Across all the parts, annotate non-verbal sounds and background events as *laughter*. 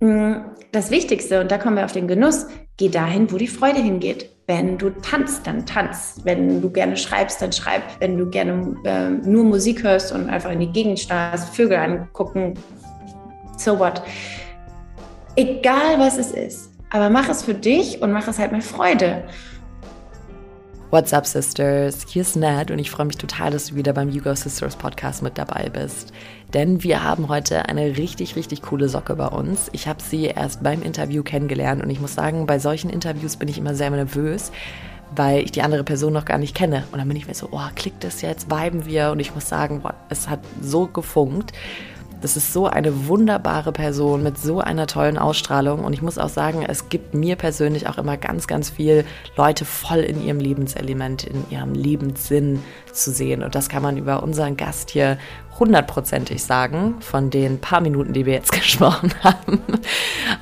mm, das Wichtigste, und da kommen wir auf den Genuss, geh dahin, wo die Freude hingeht. Wenn du tanzt, dann tanz. Wenn du gerne schreibst, dann schreib. Wenn du gerne äh, nur Musik hörst und einfach in die Gegend starrst, Vögel angucken, so what. Egal was es ist, aber mach es für dich und mach es halt mit Freude. What's up, Sisters? Hier ist Nat und ich freue mich total, dass du wieder beim You Go Sisters Podcast mit dabei bist. Denn wir haben heute eine richtig, richtig coole Socke bei uns. Ich habe sie erst beim Interview kennengelernt und ich muss sagen, bei solchen Interviews bin ich immer sehr nervös, weil ich die andere Person noch gar nicht kenne. Und dann bin ich mir so, oh, klickt das jetzt, viben wir? Und ich muss sagen, boah, es hat so gefunkt. Das ist so eine wunderbare Person mit so einer tollen Ausstrahlung. Und ich muss auch sagen, es gibt mir persönlich auch immer ganz, ganz viel Leute voll in ihrem Lebenselement, in ihrem Lebenssinn zu sehen. Und das kann man über unseren Gast hier hundertprozentig sagen, von den paar Minuten, die wir jetzt *laughs* gesprochen haben.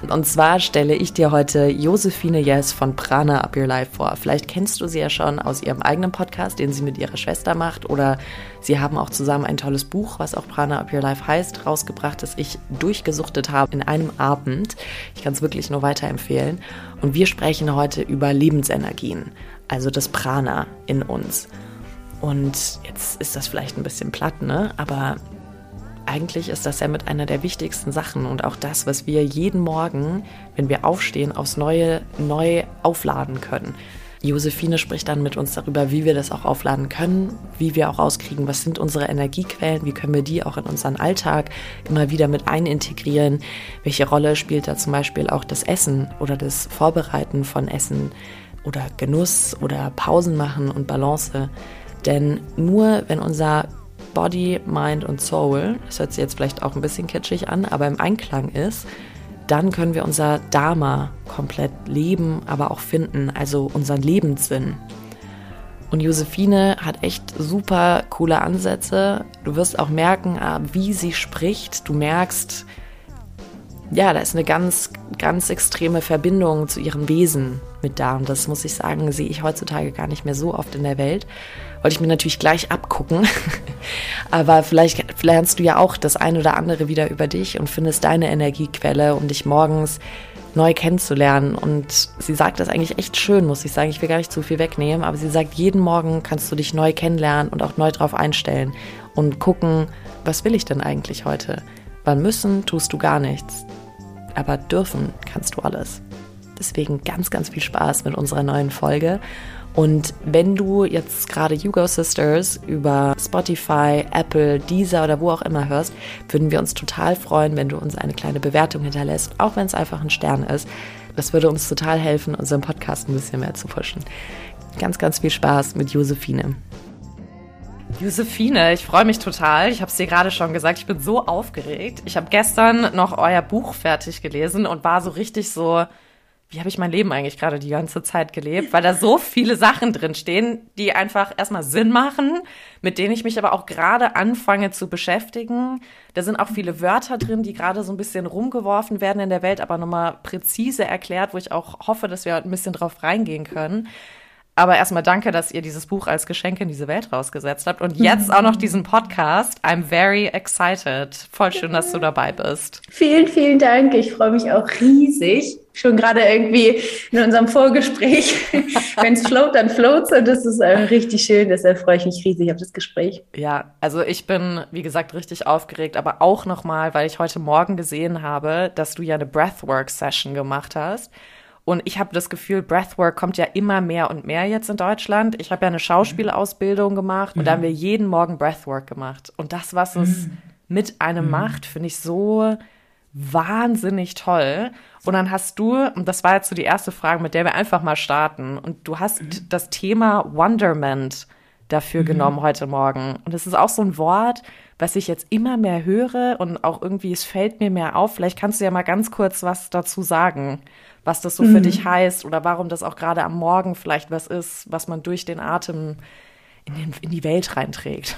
Und zwar stelle ich dir heute Josephine Yes von Prana Up Your Life vor. Vielleicht kennst du sie ja schon aus ihrem eigenen Podcast, den sie mit ihrer Schwester macht, oder sie haben auch zusammen ein tolles Buch, was auch Prana Up Your Life heißt, rausgebracht, das ich durchgesuchtet habe in einem Abend. Ich kann es wirklich nur weiterempfehlen. Und wir sprechen heute über Lebensenergien, also das Prana in uns. Und jetzt ist das vielleicht ein bisschen platt, ne? Aber eigentlich ist das ja mit einer der wichtigsten Sachen und auch das, was wir jeden Morgen, wenn wir aufstehen, aufs Neue neu aufladen können. Josephine spricht dann mit uns darüber, wie wir das auch aufladen können, wie wir auch rauskriegen, was sind unsere Energiequellen, wie können wir die auch in unseren Alltag immer wieder mit einintegrieren, welche Rolle spielt da zum Beispiel auch das Essen oder das Vorbereiten von Essen oder Genuss oder Pausen machen und Balance. Denn nur wenn unser Body, Mind und Soul, das hört sich jetzt vielleicht auch ein bisschen kitschig an, aber im Einklang ist, dann können wir unser Dharma komplett leben, aber auch finden, also unseren Lebenssinn. Und Josephine hat echt super coole Ansätze. Du wirst auch merken, ah, wie sie spricht. Du merkst, ja, da ist eine ganz, ganz extreme Verbindung zu ihrem Wesen mit da. Und das muss ich sagen, sehe ich heutzutage gar nicht mehr so oft in der Welt. Wollte ich mir natürlich gleich abgucken. *laughs* Aber vielleicht lernst du ja auch das ein oder andere wieder über dich und findest deine Energiequelle, um dich morgens neu kennenzulernen. Und sie sagt das eigentlich echt schön, muss ich sagen. Ich will gar nicht zu viel wegnehmen, aber sie sagt, jeden Morgen kannst du dich neu kennenlernen und auch neu drauf einstellen und gucken, was will ich denn eigentlich heute? Weil müssen tust du gar nichts. Aber dürfen kannst du alles. Deswegen ganz, ganz viel Spaß mit unserer neuen Folge. Und wenn du jetzt gerade Hugo Sisters über Spotify, Apple, Deezer oder wo auch immer hörst, würden wir uns total freuen, wenn du uns eine kleine Bewertung hinterlässt, auch wenn es einfach ein Stern ist. Das würde uns total helfen, unseren Podcast ein bisschen mehr zu pushen. Ganz, ganz viel Spaß mit Josephine. Josephine, ich freue mich total. Ich habe es dir gerade schon gesagt, ich bin so aufgeregt. Ich habe gestern noch euer Buch fertig gelesen und war so richtig so, wie habe ich mein Leben eigentlich gerade die ganze Zeit gelebt, weil da so viele Sachen drin stehen, die einfach erstmal Sinn machen, mit denen ich mich aber auch gerade anfange zu beschäftigen. Da sind auch viele Wörter drin, die gerade so ein bisschen rumgeworfen werden in der Welt, aber nochmal präzise erklärt, wo ich auch hoffe, dass wir ein bisschen drauf reingehen können. Aber erstmal danke, dass ihr dieses Buch als Geschenk in diese Welt rausgesetzt habt. Und jetzt auch noch diesen Podcast. I'm very excited. Voll schön, dass du dabei bist. Vielen, vielen Dank. Ich freue mich auch riesig. Schon gerade irgendwie in unserem Vorgespräch. *laughs* Wenn es float, dann floats. Und das ist äh, richtig schön. Deshalb freue ich mich riesig auf das Gespräch. Ja, also ich bin, wie gesagt, richtig aufgeregt. Aber auch nochmal, weil ich heute Morgen gesehen habe, dass du ja eine Breathwork-Session gemacht hast. Und ich habe das Gefühl, Breathwork kommt ja immer mehr und mehr jetzt in Deutschland. Ich habe ja eine Schauspielausbildung gemacht und mhm. da haben wir jeden Morgen Breathwork gemacht. Und das, was es mhm. mit einem mhm. macht, finde ich so wahnsinnig toll. Und dann hast du, und das war jetzt so die erste Frage, mit der wir einfach mal starten, und du hast mhm. das Thema Wonderment dafür mhm. genommen heute Morgen. Und es ist auch so ein Wort, was ich jetzt immer mehr höre und auch irgendwie, es fällt mir mehr auf. Vielleicht kannst du ja mal ganz kurz was dazu sagen was das so mhm. für dich heißt oder warum das auch gerade am Morgen vielleicht was ist, was man durch den Atem in, den, in die Welt reinträgt.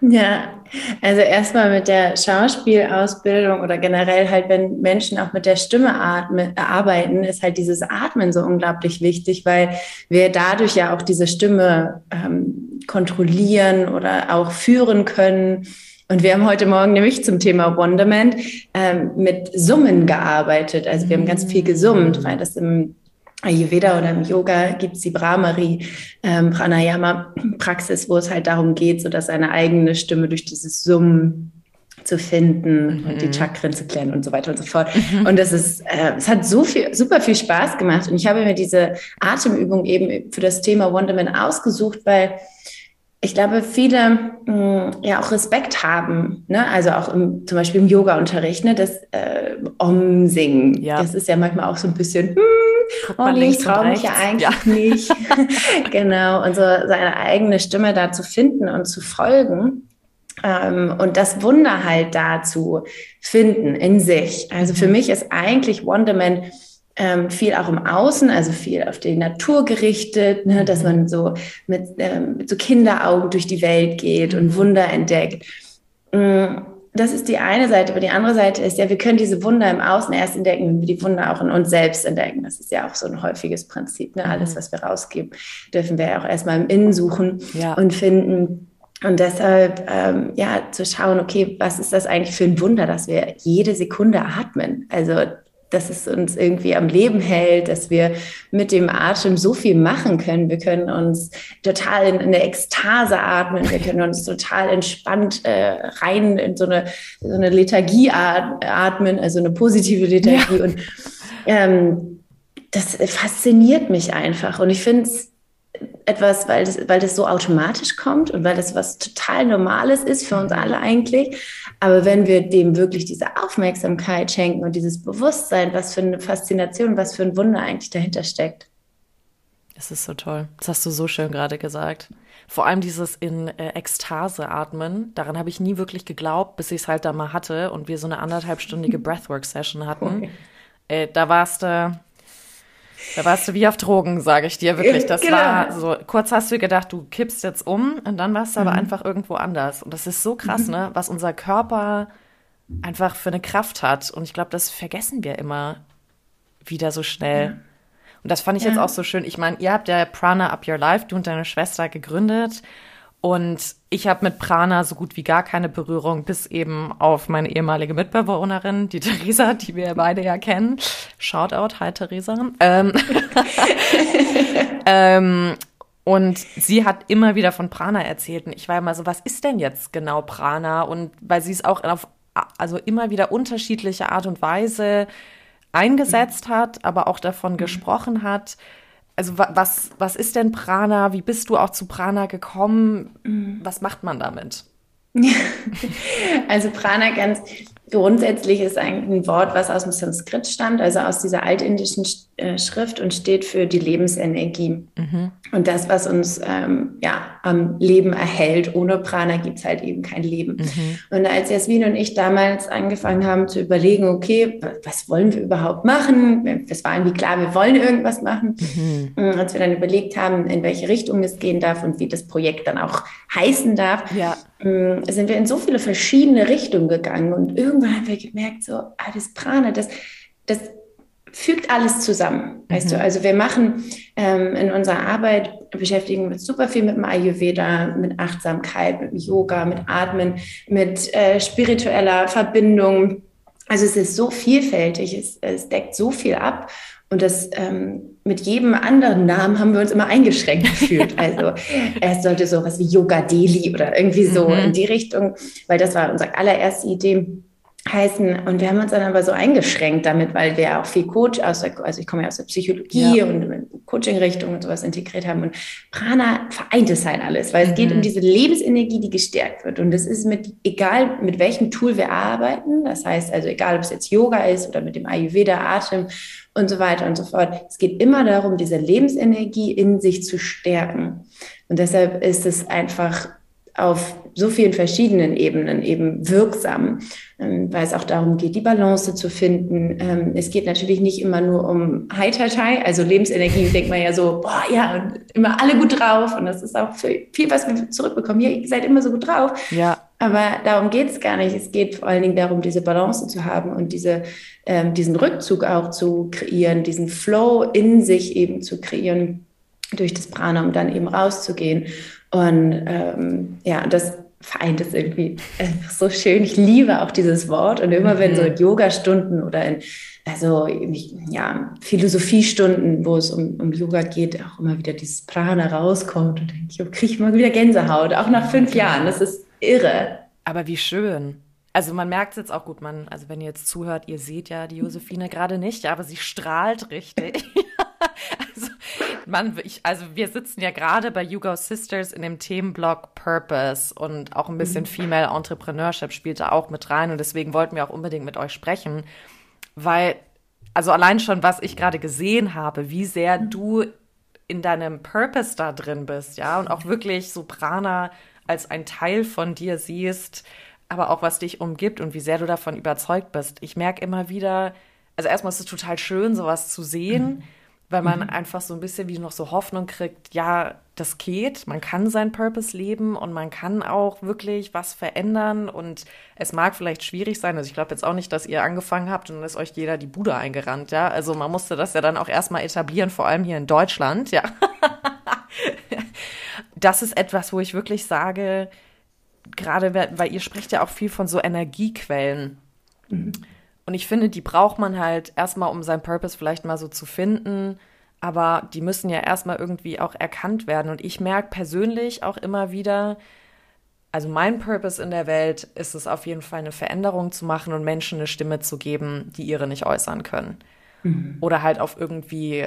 Ja, also erstmal mit der Schauspielausbildung oder generell halt, wenn Menschen auch mit der Stimme atmen, arbeiten, ist halt dieses Atmen so unglaublich wichtig, weil wir dadurch ja auch diese Stimme ähm, kontrollieren oder auch führen können Und wir haben heute Morgen nämlich zum Thema Wonderment ähm, mit Summen gearbeitet. Also wir haben ganz viel gesummt, weil das im Ayurveda oder im Yoga gibt es die Brahmari ähm, Pranayama Praxis, wo es halt darum geht, so dass seine eigene Stimme durch dieses Summen zu finden mhm. und die mhm. Chakren zu klären und so weiter und so fort. Mhm. Und das ist, äh, es hat so viel, super viel Spaß gemacht. Und ich habe mir diese Atemübung eben für das Thema Wonderman ausgesucht, weil ich glaube, viele mh, mm, ja auch Respekt haben, ne? also auch im, zum Beispiel im Yoga-Unterricht, ne? das äh, Om-Singen. Ja. Das ist ja manchmal auch so ein bisschen, hm, oh nee, ich traue mich ja eigentlich ja. *laughs* nicht. *laughs* genau, und so seine eigene Stimme da zu finden und zu folgen. Ähm, und das Wunder halt da zu finden in sich. Also für mhm. mich ist eigentlich Wonderment ähm, viel auch im Außen, also viel auf die Natur gerichtet, ne, dass mhm. man so mit, ähm, mit so Kinderaugen durch die Welt geht und mhm. Wunder entdeckt. Mm, das ist die eine Seite, aber die andere Seite ist ja, wir können diese Wunder im Außen erst entdecken, wenn wir die Wunder auch in uns selbst entdecken. Das ist ja auch so ein häufiges Prinzip. Ne? Alles, was wir rausgeben, dürfen wir ja auch erstmal im Innen suchen ja. und finden. Und deshalb, ähm, ja, zu schauen, okay, was ist das eigentlich für ein Wunder, dass wir jede Sekunde atmen? Also dass es uns irgendwie am Leben hält, dass wir mit dem Atem so viel machen können. Wir können uns total in, in eine Ekstase atmen, wir können uns total entspannt äh, rein in so eine, so eine Lethargie atmen, also eine positive Lethargie. Ja. Und ähm, das fasziniert mich einfach. Und ich finde es etwas, weil das, weil das so automatisch kommt und weil das was total Normales ist für uns alle eigentlich. Aber wenn wir dem wirklich diese Aufmerksamkeit schenken und dieses Bewusstsein, was für eine Faszination, was für ein Wunder eigentlich dahinter steckt. Das ist so toll. Das hast du so schön gerade gesagt. Vor allem dieses in äh, Ekstase atmen, daran habe ich nie wirklich geglaubt, bis ich es halt da mal hatte und wir so eine anderthalbstündige *laughs* Breathwork-Session hatten. Okay. Äh, da warst du, da warst du wie auf Drogen, sage ich dir wirklich. Das genau. war so, kurz hast du gedacht, du kippst jetzt um und dann warst du mhm. aber einfach irgendwo anders. Und das ist so krass, mhm. ne, was unser Körper einfach für eine Kraft hat. Und ich glaube, das vergessen wir immer wieder so schnell. Mhm. Und das fand ich ja. jetzt auch so schön. Ich meine, ihr habt ja Prana Up Your Life, du und deine Schwester gegründet. Und ich habe mit Prana so gut wie gar keine Berührung, bis eben auf meine ehemalige Mitbewohnerin, die *laughs* Theresa, die wir beide ja kennen. Shoutout, hi Theresa. Ähm, *laughs* ähm, und sie hat immer wieder von Prana erzählt. Und ich war immer so, was ist denn jetzt genau Prana? Und weil sie es auch auf, also immer wieder unterschiedliche Art und Weise eingesetzt hat, aber auch davon mhm. gesprochen hat. Also was, was ist denn Prana? Wie bist du auch zu Prana gekommen? Mhm. Was macht man damit? *laughs* also Prana ganz grundsätzlich ist ein Wort, was aus dem Sanskrit stammt, also aus dieser altindischen äh, Schrift und steht für die Lebensenergie. Mhm. Und das, was uns ähm, ja, am Leben erhält. Ohne Prana gibt es halt eben kein Leben. Mhm. Und als Jasmin und ich damals angefangen haben zu überlegen, okay, was wollen wir überhaupt machen? Es war irgendwie klar, wir wollen irgendwas machen. Mhm. Und als wir dann überlegt haben, in welche Richtung es gehen darf und wie das Projekt dann auch heißen darf, ja. Mm, sind wir in so viele verschiedene Richtungen gegangen. Und irgendwann haben wir gemerkt, so, ah, das Prana, das, das fügt alles zusammen, weißt du. Mhm. Also wir machen ähm, in unserer Arbeit, beschäftigen uns super viel mit dem Ayurveda, mit Achtsamkeit, mit Yoga, mit Atmen, mit äh, spiritueller Verbindung. Also es ist so vielfältig, es, es deckt so viel ab. Und das ähm, mit jedem anderen Namen haben wir uns immer eingeschränkt gefühlt. *laughs* Also es sollte sowas wie Yoga Deli oder irgendwie so mhm. in die Richtung, weil das war unsere allererste Idee heißen. Und wir haben uns dann aber so eingeschränkt damit, weil wir auch viel Coach aus der, also ich komme ja aus der Psychologie ja. und Coaching-Richtung und sowas integriert haben. Und Prana vereint es halt alles, weil mhm. es geht um mhm. diese Lebensenergie, die gestärkt wird. Und das ist mit, egal mit welchem Tool wir arbeiten. Das heißt also, egal ob es jetzt Yoga ist oder mit dem Ayurveda, Atem und so weiter und so fort. Es geht immer darum, diese Lebensenergie in sich zu stärken. Und deshalb ist es einfach auf so vielen verschiedenen Ebenen eben wirksam, ähm, weil es auch darum geht, die Balance zu finden. Ähm, es geht natürlich nicht immer nur um Heitertei, also Lebensenergie *laughs* denkt man ja so, boah, ja, immer alle gut drauf und das ist auch viel, was wir zurückbekommen. Ihr seid immer so gut drauf. Ja. Aber darum geht es gar nicht. Es geht vor allen Dingen darum, diese Balance zu haben und diese, ähm, diesen Rückzug auch zu kreieren, diesen Flow in sich eben zu kreieren durch das Prana, um dann eben rauszugehen und ähm, ja, das vereint es irgendwie einfach so schön. Ich liebe auch dieses Wort. Und immer wenn so in mhm. Yoga-Stunden oder in also ja, Philosophiestunden, wo es um, um Yoga geht, auch immer wieder dieses Prana rauskommt und denke ich, oh, kriege ich mal wieder Gänsehaut, auch nach fünf Jahren. Das ist irre. Aber wie schön. Also man merkt es jetzt auch gut, man, also wenn ihr jetzt zuhört, ihr seht ja die Josephine gerade nicht, aber sie strahlt richtig. *laughs* *laughs* also, man, ich, also wir sitzen ja gerade bei You Go Sisters in dem Themenblock Purpose und auch ein bisschen mhm. Female Entrepreneurship spielt da auch mit rein und deswegen wollten wir auch unbedingt mit euch sprechen weil, also allein schon, was ich gerade gesehen habe, wie sehr mhm. du in deinem Purpose da drin bist, ja, und auch wirklich so Prana als ein Teil von dir siehst, aber auch was dich umgibt und wie sehr du davon überzeugt bist. Ich merke immer wieder, also erstmal ist es total schön, sowas zu sehen. Mhm weil man mhm. einfach so ein bisschen wie noch so Hoffnung kriegt, ja, das geht, man kann seinen Purpose leben und man kann auch wirklich was verändern und es mag vielleicht schwierig sein, also ich glaube jetzt auch nicht, dass ihr angefangen habt und dann ist euch jeder die Bude eingerannt, ja, also man musste das ja dann auch erstmal etablieren, vor allem hier in Deutschland, ja. *laughs* das ist etwas, wo ich wirklich sage, gerade weil ihr spricht ja auch viel von so Energiequellen. Mhm. Und ich finde, die braucht man halt erstmal, um seinen Purpose vielleicht mal so zu finden. Aber die müssen ja erstmal irgendwie auch erkannt werden. Und ich merke persönlich auch immer wieder, also mein Purpose in der Welt ist es auf jeden Fall eine Veränderung zu machen und Menschen eine Stimme zu geben, die ihre nicht äußern können. Mhm. Oder halt auf irgendwie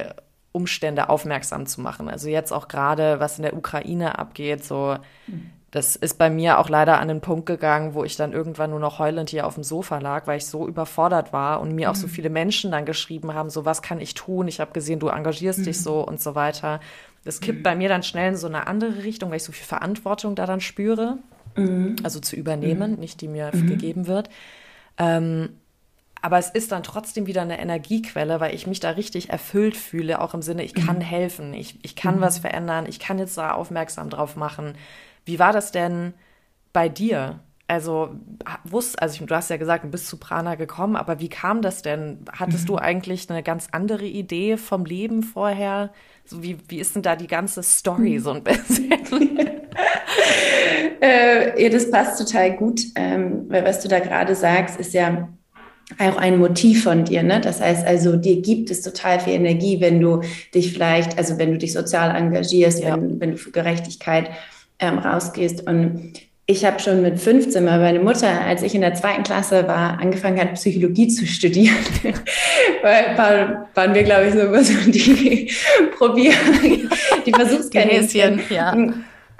Umstände aufmerksam zu machen. Also jetzt auch gerade, was in der Ukraine abgeht, so mhm das ist bei mir auch leider an den Punkt gegangen, wo ich dann irgendwann nur noch heulend hier auf dem Sofa lag, weil ich so überfordert war und mir mhm. auch so mhm. viele Menschen dann geschrieben haben, so was kann ich tun? Ich habe gesehen, du engagierst mhm. dich so und so weiter. Das kippt mhm. bei mir dann schnell in so eine andere Richtung, weil ich so viel Verantwortung da dann spüre, mhm. also zu übernehmen, mhm. nicht die mir gegeben wird. Ähm, aber es ist dann trotzdem wieder eine Energiequelle, weil ich mich da richtig erfüllt fühle, auch im Sinne, ich kann helfen, ich, ich kann was verändern, ich kann jetzt da aufmerksam drauf machen wie war das denn bei dir? Also, wusst, also du hast ja gesagt, du bist zu Prana gekommen, aber wie kam das denn? Hattest du mhm. eigentlich eine ganz andere Idee vom Leben vorher? So wie, wie ist denn da die ganze Story so ein bisschen? *laughs* *laughs* äh, ja, das passt total gut, ähm, weil was du da gerade sagst, ist ja auch ein Motiv von dir. Ne? Das heißt also, dir gibt es total viel Energie, wenn du dich vielleicht, also wenn du dich sozial engagierst, ja. wenn, wenn du für Gerechtigkeit ähm, rausgehst. Und ich habe schon mit 15 mal meine Mutter, als ich in der zweiten Klasse war, angefangen hat, Psychologie zu studieren. *laughs* Weil war, waren wir, glaube ich, so so *laughs* die Probier, die Versuchskaninchen. ja.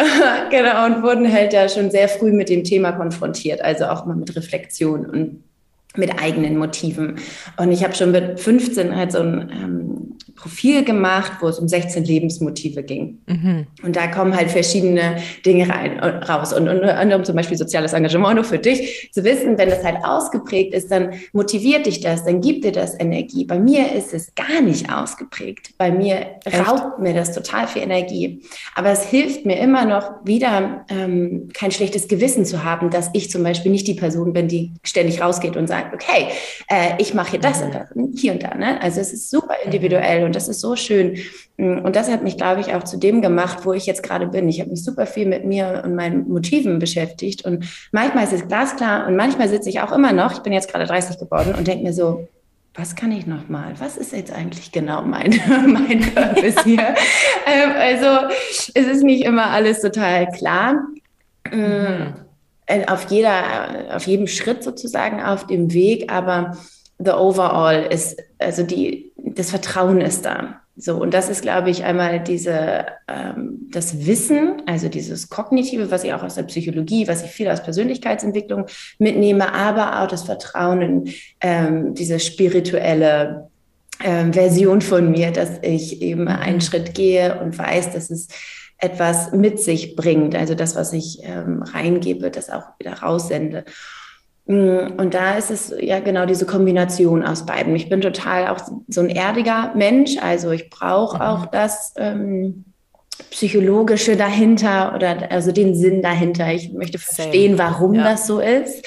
*laughs* genau, und wurden halt da schon sehr früh mit dem Thema konfrontiert, also auch mal mit Reflexion und mit eigenen Motiven. Und ich habe schon mit 15 halt so ein ähm, Profil gemacht, wo es um 16 Lebensmotive ging. Mhm. Und da kommen halt verschiedene Dinge rein, äh, raus. Und unter anderem zum Beispiel soziales Engagement nur für dich zu wissen, wenn das halt ausgeprägt ist, dann motiviert dich das, dann gibt dir das Energie. Bei mir ist es gar nicht ausgeprägt. Bei mir Echt? raubt mir das total viel Energie. Aber es hilft mir immer noch wieder, ähm, kein schlechtes Gewissen zu haben, dass ich zum Beispiel nicht die Person bin, die ständig rausgeht und sagt, okay, äh, ich mache hier das und das, hier und da. Ne? Also es ist super individuell und das ist so schön. Mm, und das hat mich, glaube ich, auch zu dem gemacht, wo ich jetzt gerade bin. Ich habe mich super viel mit mir und meinen Motiven beschäftigt. Und manchmal ist es glasklar und manchmal sitze ich auch immer noch, ich bin jetzt gerade 30 geworden und denke mir so, was kann ich noch mal? Was ist jetzt eigentlich genau mein, *laughs* mein Purpose hier? *laughs* ähm, also es ist nicht immer alles total klar. Mm, mhm. Äh, auf jeder, auf jedem Schritt sozusagen auf dem Weg, aber the overall ist, also die, das Vertrauen ist da. So, und das ist, glaube ich, einmal diese, ähm, das Wissen, also dieses Kognitive, was ich auch aus der Psychologie, was ich viel aus Persönlichkeitsentwicklung mitnehme, aber auch das Vertrauen in ähm, diese spirituelle ähm, Version von mir, dass ich eben einen mhm. Schritt gehe und weiß, dass es etwas mit sich bringt. Also das, was ich ähm, reingebe, das auch wieder raussende. Mm, und da ist es ja genau diese Kombination aus beiden. Ich bin total auch so ein erdiger Mensch, also ich brauche mhm. auch das ähm, Psychologische dahinter oder also den Sinn dahinter. Ich möchte verstehen, warum ja. das so ist.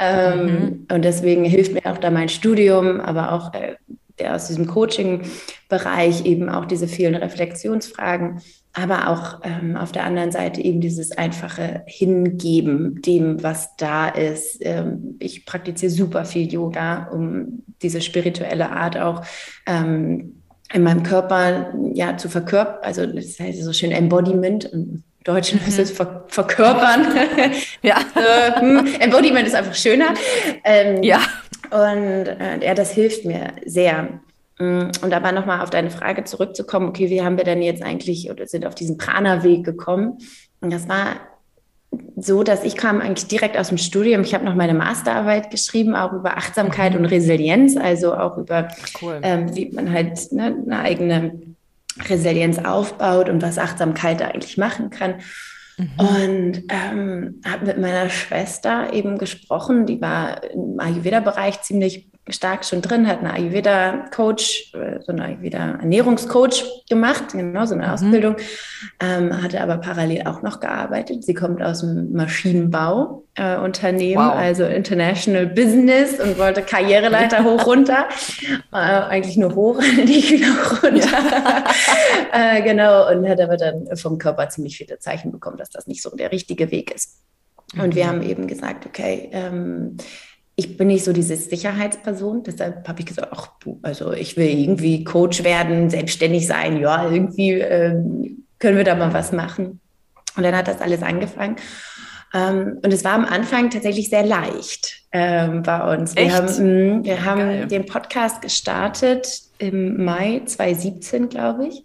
Ähm, mhm. Und deswegen hilft mir auch da mein Studium, aber auch äh, aus diesem Coaching-Bereich eben auch diese vielen Reflexionsfragen, aber auch ähm, auf der anderen Seite eben dieses einfache Hingeben dem, was da ist. Ähm, ich praktiziere super viel Yoga, um diese spirituelle Art auch ähm, in meinem Körper ja zu verkörpern. Also das heißt so schön Embodiment. Im Deutschen heißt es ver verkörpern. *laughs* ja. hm, Embodiment ist einfach schöner. Ähm, ja. Und äh, ja, das hilft mir sehr. Mm, und aber nochmal auf deine Frage zurückzukommen, okay, wie haben wir denn jetzt eigentlich oder sind auf diesen Prana-Weg gekommen? Und das war so, dass ich kam eigentlich direkt aus dem Studium. Ich habe noch meine Masterarbeit geschrieben, auch über Achtsamkeit mhm. und Resilienz, also auch über, cool. ähm, wie man halt ne, eine eigene Resilienz aufbaut und was Achtsamkeit da eigentlich machen kann. Mhm. Und ähm, habe mit meiner Schwester eben gesprochen, die war im Ayurveda-Bereich ziemlich stark schon drin, hat eine Ayurveda-Coach, äh, so eine Ayurveda-Ernährungscoach gemacht, genau, so eine mhm. Ausbildung, ähm, hatte aber parallel auch noch gearbeitet. Sie kommt aus dem Maschinenbau-Unternehmen, äh, wow. also International Business und wollte Karriereleiter hoch runter, *laughs* äh, eigentlich nur hoch, *laughs* nicht wieder runter. *laughs* Äh, genau, und hat aber dann vom Körper ziemlich viele Zeichen bekommen, dass das nicht so der richtige Weg ist. Und mhm. wir haben eben gesagt, okay, ähm, ich bin nicht so diese Sicherheitsperson, deshalb habe ich gesagt, ach, also ich will irgendwie Coach werden, selbstständig sein, ja, irgendwie ähm, können wir da mal was machen. Und dann hat das alles angefangen. Ähm, und es war am Anfang tatsächlich sehr leicht ähm, bei uns. Wir Echt? haben, mh, mm, wir haben den Podcast gestartet im Mai 2017, glaube ich.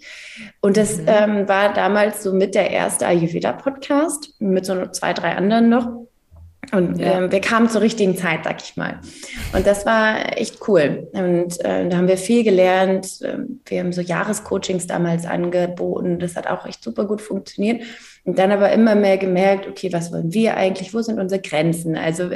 Und das mhm. ähm, war damals so mit der erste Ayurveda-Podcast, mit so zwei, drei anderen noch. Und ja. ähm, wir kamen zur richtigen Zeit, sag ich mal. Und das war echt cool. Und äh, da haben wir viel gelernt. Ähm, wir haben so Jahrescoachings damals angeboten. Das hat auch echt super gut funktioniert. Und dann aber immer mehr gemerkt, okay, was wollen wir eigentlich? Wo sind unsere Grenzen? Also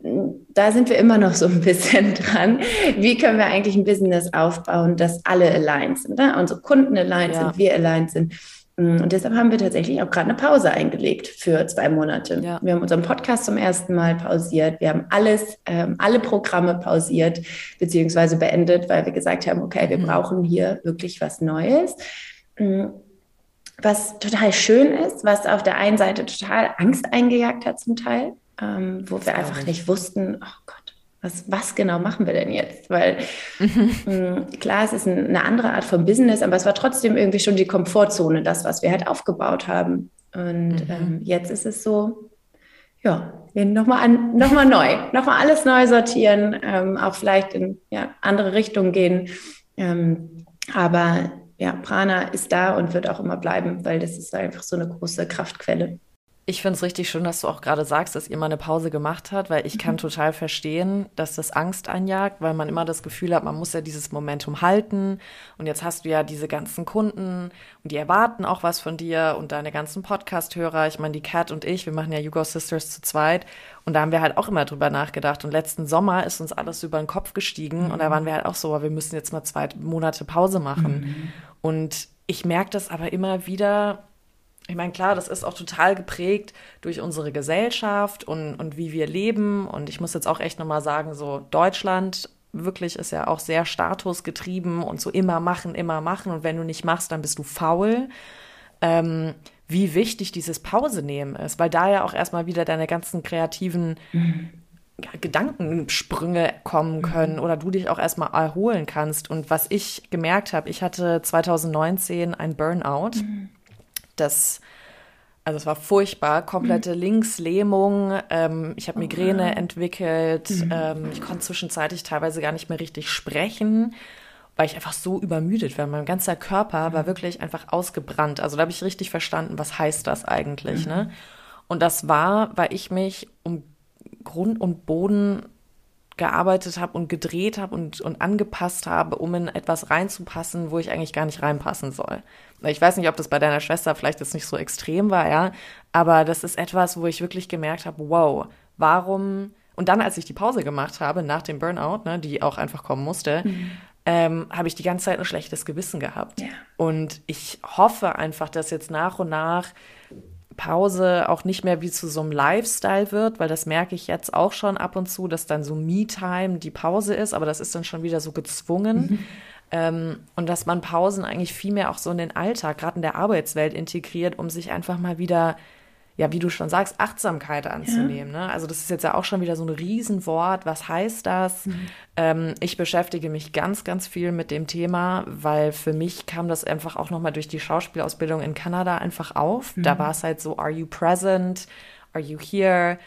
da sind wir immer noch so ein bisschen *laughs* dran. Wie können wir eigentlich ein Business aufbauen, dass alle aligned sind? Ne? Unsere Kunden aligned ja. sind, wir aligned sind. Mm, und deshalb haben wir tatsächlich auch gerade eine Pause eingelegt für zwei Monate. Ja. Wir haben unseren Podcast zum ersten Mal pausiert. Wir haben alles, ähm, alle Programme pausiert beziehungsweise beendet, weil wir gesagt haben, okay, wir mhm. brauchen hier wirklich was Neues. Mm, was total schön ist, was auf der einen Seite total Angst eingejagt hat zum Teil, ähm, wo wir einfach nicht wussten, oh Gott, was, was genau machen wir denn jetzt? Weil mh, klar, es ist ein, eine andere Art von Business, aber es war trotzdem irgendwie schon die Komfortzone, das, was wir halt aufgebaut haben. Und mhm. ähm, jetzt ist es so, ja, nochmal noch mal *laughs* neu, nochmal alles neu sortieren, ähm, auch vielleicht in ja, andere Richtungen gehen. Ähm, aber ja, Prana ist da und wird auch immer bleiben, weil das ist einfach so eine große Kraftquelle. Ich finde es richtig schön, dass du auch gerade sagst, dass ihr mal eine Pause gemacht habt, weil ich mhm. kann total verstehen, dass das Angst einjagt, weil man immer das Gefühl hat, man muss ja dieses Momentum halten. Und jetzt hast du ja diese ganzen Kunden und die erwarten auch was von dir und deine ganzen Podcast-Hörer. Ich meine, die Cat und ich, wir machen ja Hugo Sisters zu zweit. Und da haben wir halt auch immer drüber nachgedacht. Und letzten Sommer ist uns alles über den Kopf gestiegen. Mhm. Und da waren wir halt auch so, wir müssen jetzt mal zwei Monate Pause machen. Mhm. Und ich merke das aber immer wieder, ich meine, klar, das ist auch total geprägt durch unsere Gesellschaft und, und wie wir leben. Und ich muss jetzt auch echt nochmal sagen, so Deutschland wirklich ist ja auch sehr statusgetrieben und so immer machen, immer machen. Und wenn du nicht machst, dann bist du faul. Ähm, wie wichtig dieses Pause nehmen ist, weil da ja auch erstmal wieder deine ganzen kreativen mhm. Gedankensprünge kommen können mhm. oder du dich auch erstmal erholen kannst. Und was ich gemerkt habe, ich hatte 2019 ein Burnout. Mhm das, also es war furchtbar, komplette mhm. Linkslähmung. Ähm, ich habe Migräne oh, entwickelt. Mhm. Ähm, ich konnte zwischenzeitlich teilweise gar nicht mehr richtig sprechen, weil ich einfach so übermüdet war. Mein ganzer Körper war mhm. wirklich einfach ausgebrannt. Also da habe ich richtig verstanden, was heißt das eigentlich. Ne? Mhm. Und das war, weil ich mich um Grund und Boden gearbeitet habe und gedreht habe und, und angepasst habe, um in etwas reinzupassen, wo ich eigentlich gar nicht reinpassen soll. Ich weiß nicht, ob das bei deiner Schwester vielleicht jetzt nicht so extrem war, ja, aber das ist etwas, wo ich wirklich gemerkt habe, wow, warum und dann, als ich die Pause gemacht habe, nach dem Burnout, ne, die auch einfach kommen musste, mhm. ähm, habe ich die ganze Zeit ein schlechtes Gewissen gehabt. Ja. Und ich hoffe einfach, dass jetzt nach und nach Pause auch nicht mehr wie zu so einem Lifestyle wird, weil das merke ich jetzt auch schon ab und zu, dass dann so Me-Time die Pause ist, aber das ist dann schon wieder so gezwungen. Mhm. Ähm, und dass man Pausen eigentlich viel mehr auch so in den Alltag, gerade in der Arbeitswelt integriert, um sich einfach mal wieder ja, wie du schon sagst, Achtsamkeit anzunehmen. Ja. Ne? Also das ist jetzt ja auch schon wieder so ein Riesenwort. Was heißt das? Mhm. Ähm, ich beschäftige mich ganz, ganz viel mit dem Thema, weil für mich kam das einfach auch nochmal durch die Schauspielausbildung in Kanada einfach auf. Mhm. Da war es halt so, are you present? Are you here?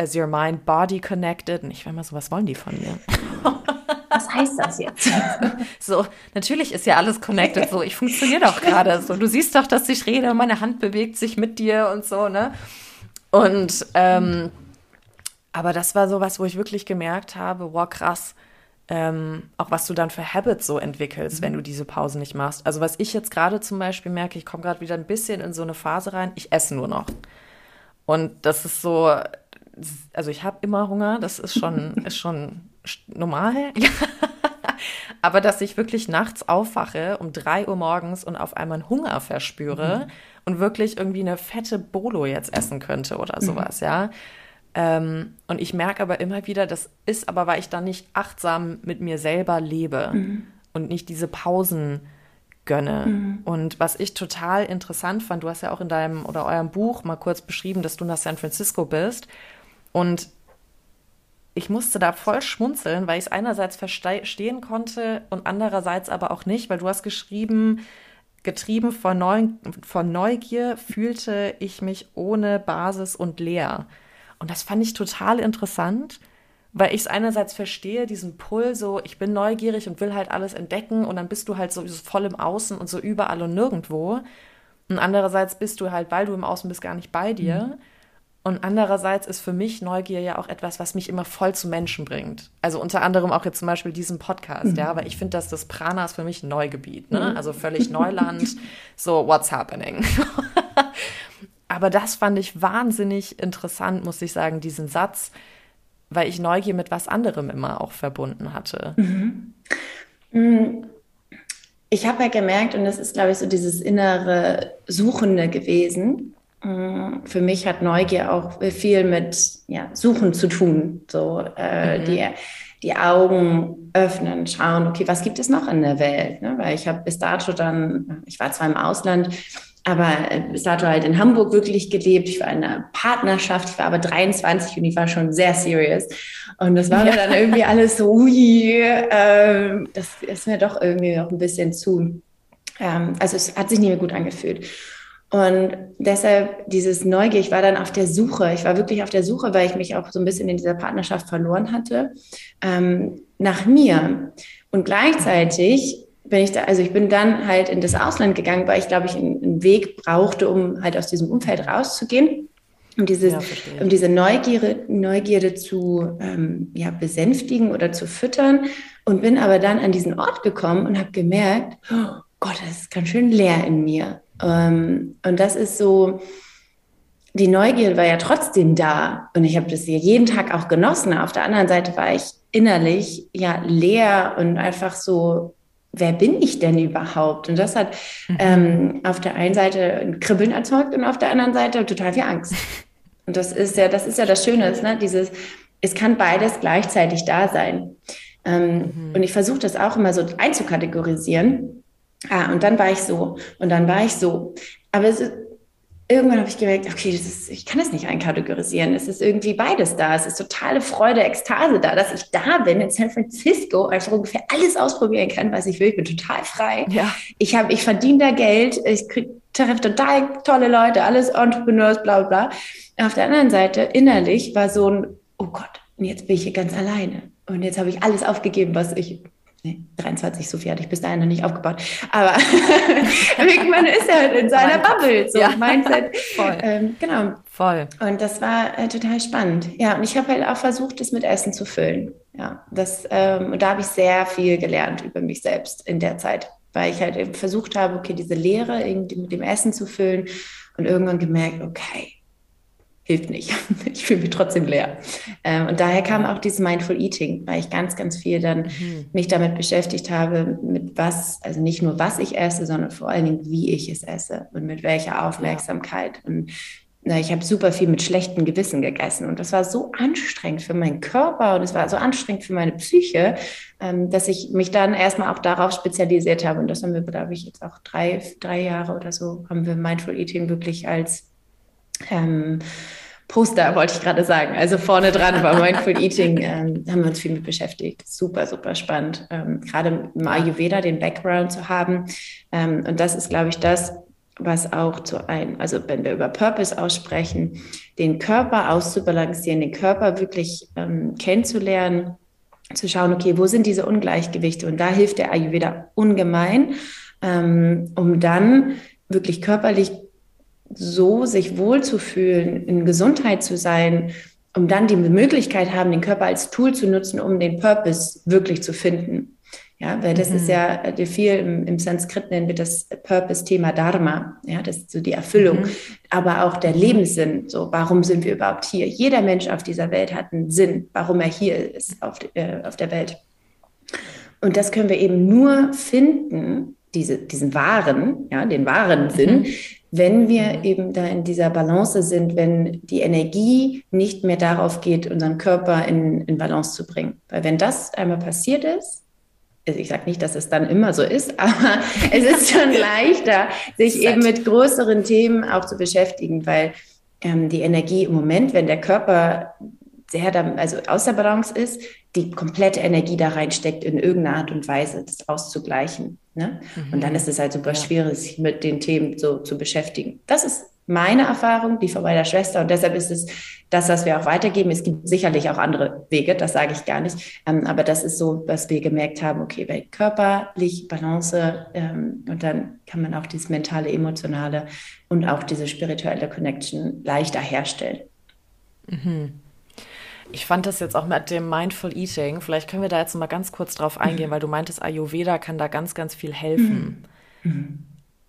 Ja. Is your mind body connected? Und ich war immer so, was wollen die von mir? *laughs* was heißt das jetzt? *laughs* so, natürlich ist ja alles connected. So, ich funktioniere doch gerade so. Du siehst doch, dass ich rede, meine Hand bewegt sich mit dir und so, ne? Und, ähm, aber das war so was, wo ich wirklich gemerkt habe, wow, krass, ähm, auch was du dann für Habits so entwickelst, mhm. wenn du diese Pause nicht machst. Also was ich jetzt gerade zum Beispiel merke, ich komme gerade wieder ein bisschen in so eine Phase rein, ich esse nur noch. Und das ist so, also ich habe immer Hunger, das ist schon, *laughs* ist schon normal. *laughs* Aber dass ich wirklich nachts aufwache um drei Uhr morgens und auf einmal Hunger verspüre mhm. und wirklich irgendwie eine fette Bolo jetzt essen könnte oder mhm. sowas, mhm. ja. Ähm, und ich merke aber immer wieder, das ist aber, weil ich dann nicht achtsam mit mir selber lebe mhm. und nicht diese Pausen gönne. Mhm. Und was ich total interessant fand, du hast ja auch in deinem oder eurem Buch mal kurz beschrieben, dass du nach San Francisco bist. Und ich musste da voll schmunzeln, weil ich es einerseits verstehen konnte und andererseits aber auch nicht, weil du hast geschrieben, getrieben von, Neu von Neugier fühlte ich mich ohne Basis und leer. Und das fand ich total interessant, weil ich es einerseits verstehe, diesen Pull, so ich bin neugierig und will halt alles entdecken und dann bist du halt so voll im Außen und so überall und nirgendwo. Und andererseits bist du halt, weil du im Außen bist, gar nicht bei dir. Mhm. Und andererseits ist für mich Neugier ja auch etwas, was mich immer voll zu Menschen bringt. Also unter anderem auch jetzt zum Beispiel diesen Podcast, mhm. ja, aber ich finde, dass das Prana ist für mich ein Neugebiet, ne? Mhm. Also völlig Neuland, so what's happening. *laughs* aber das fand ich wahnsinnig interessant, muss ich sagen, diesen Satz, weil ich Neugier mit was anderem immer auch verbunden hatte. Mhm. mhm. Ich habe ja gemerkt, und das ist, glaube ich, so dieses innere Suchende gewesen, für mich hat Neugier auch viel mit ja, Suchen zu tun. So äh, mhm. die, die Augen öffnen, schauen, okay, was gibt es noch in der Welt? Ne? Weil ich habe bis dato dann, ich war zwar im Ausland, aber bis dato halt in Hamburg wirklich gelebt. Ich war in einer Partnerschaft, ich war aber 23 und ich war schon sehr serious. Und das war ja. dann irgendwie alles so, ui, äh, das ist mir doch irgendwie noch ein bisschen zu. Ähm, also es hat sich nicht mehr gut angefühlt. Und deshalb dieses Neugier, ich war dann auf der Suche, ich war wirklich auf der Suche, weil ich mich auch so ein bisschen in dieser Partnerschaft verloren hatte, ähm, nach mir. Und gleichzeitig bin ich da, also ich bin dann halt in das Ausland gegangen, weil ich glaube ich einen, einen Weg brauchte, um halt aus diesem Umfeld rauszugehen. Um, dieses, ja, um diese Neugierde, Neugierde zu ähm, ja, besänftigen oder zu füttern. Und bin aber dann an diesen Ort gekommen und habe gemerkt, oh Gott, das ist ganz schön leer in mir. Ähm, und das ist so, die Neugier war ja trotzdem da und ich habe das hier jeden Tag auch genossen. Auf der anderen Seite war ich innerlich ja leer und einfach so, wer bin ich denn überhaupt? Und das hat mhm. ähm, auf der einen Seite ein Kribbeln erzeugt und auf der anderen Seite total viel Angst. *laughs* Und das ist ja, das ist ja das Schöne, ne? dieses, es kann beides gleichzeitig da sein. Ähm, mhm. Und ich versuche das auch immer so einzukategorisieren Ah, und dann war ich so und dann war ich so. Aber ist, irgendwann habe ich gemerkt, okay, ist, ich kann das nicht einkategorisieren. Es ist irgendwie beides da. Es ist totale Freude, Ekstase da, dass ich da bin in San Francisco, einfach ungefähr alles ausprobieren kann, was ich will. Ich bin total frei. Ja. Ich habe, ich verdiene da Geld. Ich treffe total tolle Leute, alles Entrepreneurs, bla bla. Auf der anderen Seite innerlich war so ein, oh Gott, und jetzt bin ich hier ganz alleine. Und jetzt habe ich alles aufgegeben, was ich Nee, 23, so viel hatte ich bis dahin noch nicht aufgebaut. Aber *laughs* man ist ja halt in seiner Bubble, so ja. Mindset. Voll. Ähm, genau. Voll. Und das war äh, total spannend. Ja, und ich habe halt auch versucht, das mit Essen zu füllen. Ja, das, ähm, und da habe ich sehr viel gelernt über mich selbst in der Zeit, weil ich halt eben versucht habe, okay, diese Leere irgendwie mit dem Essen zu füllen und irgendwann gemerkt, okay, hilft nicht. *laughs* Ich fühle mich trotzdem leer. Ähm, und daher kam auch dieses Mindful Eating, weil ich ganz, ganz viel dann mhm. mich damit beschäftigt habe, mit was, also nicht nur was ich esse, sondern vor allen Dingen, wie ich es esse und mit welcher Aufmerksamkeit. Und ich habe super viel mit schlechtem Gewissen gegessen und das war so anstrengend für meinen Körper und es war so anstrengend für meine Psyche, ähm, dass ich mich dann erstmal auch darauf spezialisiert habe und das haben wir, glaube ich, jetzt auch drei, drei Jahre oder so, haben wir Mindful Eating wirklich als ähm, Poster, wollte ich gerade sagen. Also vorne dran bei Mindful Eating ähm, haben wir uns viel mit beschäftigt. Super, super spannend. Ähm, gerade im Ayurveda den Background zu haben. Ähm, und das ist, glaube ich, das, was auch zu einem, also wenn wir über Purpose aussprechen, den Körper auszubalancieren, den Körper wirklich ähm, kennenzulernen, zu schauen, okay, wo sind diese Ungleichgewichte? Und da hilft der Ayurveda ungemein, ähm, um dann wirklich körperlich so sich wohlzufühlen, in Gesundheit zu sein, um dann die Möglichkeit haben, den Körper als Tool zu nutzen, um den Purpose wirklich zu finden. Ja, weil das mhm. ist ja äh, viel im, im Sanskrit nennen wir das Purpose-Thema Dharma. Ja, das ist so die Erfüllung, mhm. aber auch der Lebenssinn. So, warum sind wir überhaupt hier? Jeder Mensch auf dieser Welt hat einen Sinn, warum er hier ist auf, äh, auf der Welt. Und das können wir eben nur finden, diese, diesen wahren, ja, den wahren mhm. Sinn, wenn wir mhm. eben da in dieser Balance sind, wenn die Energie nicht mehr darauf geht, unseren Körper in, in Balance zu bringen. Weil wenn das einmal passiert ist, ich sage nicht, dass es dann immer so ist, *laughs* aber es ist schon leichter, sich eben mit größeren Themen auch zu beschäftigen, weil ähm, die Energie im Moment, wenn der Körper sehr, also außer Balance ist, die komplette Energie da reinsteckt, in irgendeiner Art und Weise das auszugleichen. Ne? Mhm. Und dann ist es halt super ja. schwierig, sich mit den Themen so zu beschäftigen. Das ist meine Erfahrung, die von meiner Schwester. Und deshalb ist es das, was wir auch weitergeben. Es gibt sicherlich auch andere Wege, das sage ich gar nicht. Ähm, aber das ist so, was wir gemerkt haben, okay, bei körperlich Balance ähm, und dann kann man auch dieses mentale, emotionale und auch diese spirituelle Connection leichter herstellen. Mhm. Ich fand das jetzt auch mit dem Mindful Eating. Vielleicht können wir da jetzt mal ganz kurz drauf eingehen, mhm. weil du meintest, Ayurveda kann da ganz, ganz viel helfen. Mhm. mhm.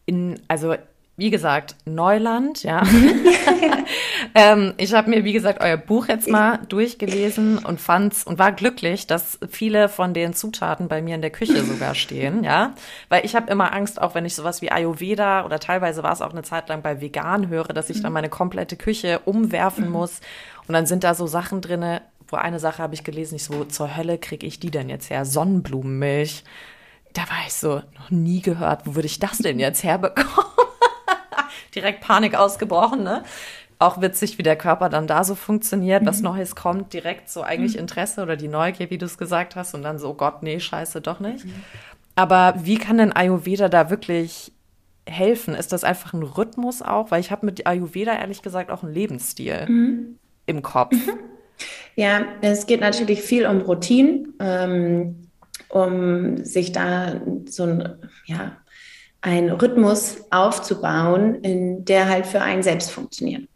In, also wie gesagt, Neuland, ja. *laughs* *laughs* ähm, ich habe mir, wie gesagt, euer Buch jetzt mal durchgelesen und fand's und war glücklich, dass viele von den Zutaten bei mir in der Küche sogar stehen, ja. Weil ich habe immer Angst, auch wenn ich sowas wie Ayurveda oder teilweise war es auch eine Zeit lang bei Vegan höre, dass ich dann mhm. meine komplette Küche umwerfen mhm. muss. Und dann sind da so Sachen drinne, wo eine Sache habe ich gelesen, ich so, zur Hölle kriege ich die denn jetzt her? Sonnenblumenmilch. Da war ich so, noch nie gehört, wo würde ich das denn jetzt herbekommen? Direkt Panik ausgebrochen, ne? Auch witzig, wie der Körper dann da so funktioniert, mhm. was Neues kommt, direkt so eigentlich mhm. Interesse oder die Neugier, wie du es gesagt hast, und dann so, Gott, nee, scheiße, doch nicht. Mhm. Aber wie kann denn Ayurveda da wirklich helfen? Ist das einfach ein Rhythmus auch? Weil ich habe mit Ayurveda ehrlich gesagt auch einen Lebensstil mhm. im Kopf. Mhm. Ja, es geht natürlich viel um Routinen, ähm, um sich da so ein, ja, einen Rhythmus aufzubauen, in der halt für einen selbst funktioniert.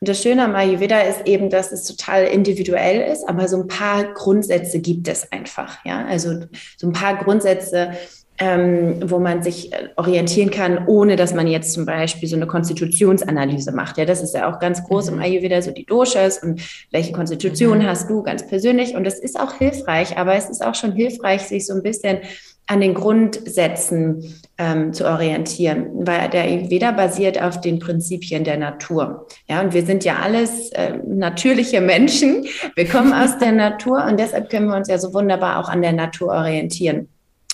Und das Schöne am Ayurveda ist eben, dass es total individuell ist, aber so ein paar Grundsätze gibt es einfach. Ja, also so ein paar Grundsätze, ähm, wo man sich äh, orientieren kann, ohne dass man jetzt zum Beispiel so eine Konstitutionsanalyse macht. Ja, das ist ja auch ganz groß mhm. im Ayurveda, so die Doshas und welche Konstitution mhm. hast du ganz persönlich. Und das ist auch hilfreich, aber es ist auch schon hilfreich, sich so ein bisschen an den Grundsätzen ähm, zu orientieren, weil der Ayurveda basiert auf den Prinzipien der Natur. Ja, und wir sind ja alles äh, natürliche Menschen. Wir kommen aus der Natur und deshalb können wir uns ja so wunderbar auch an der Natur orientieren.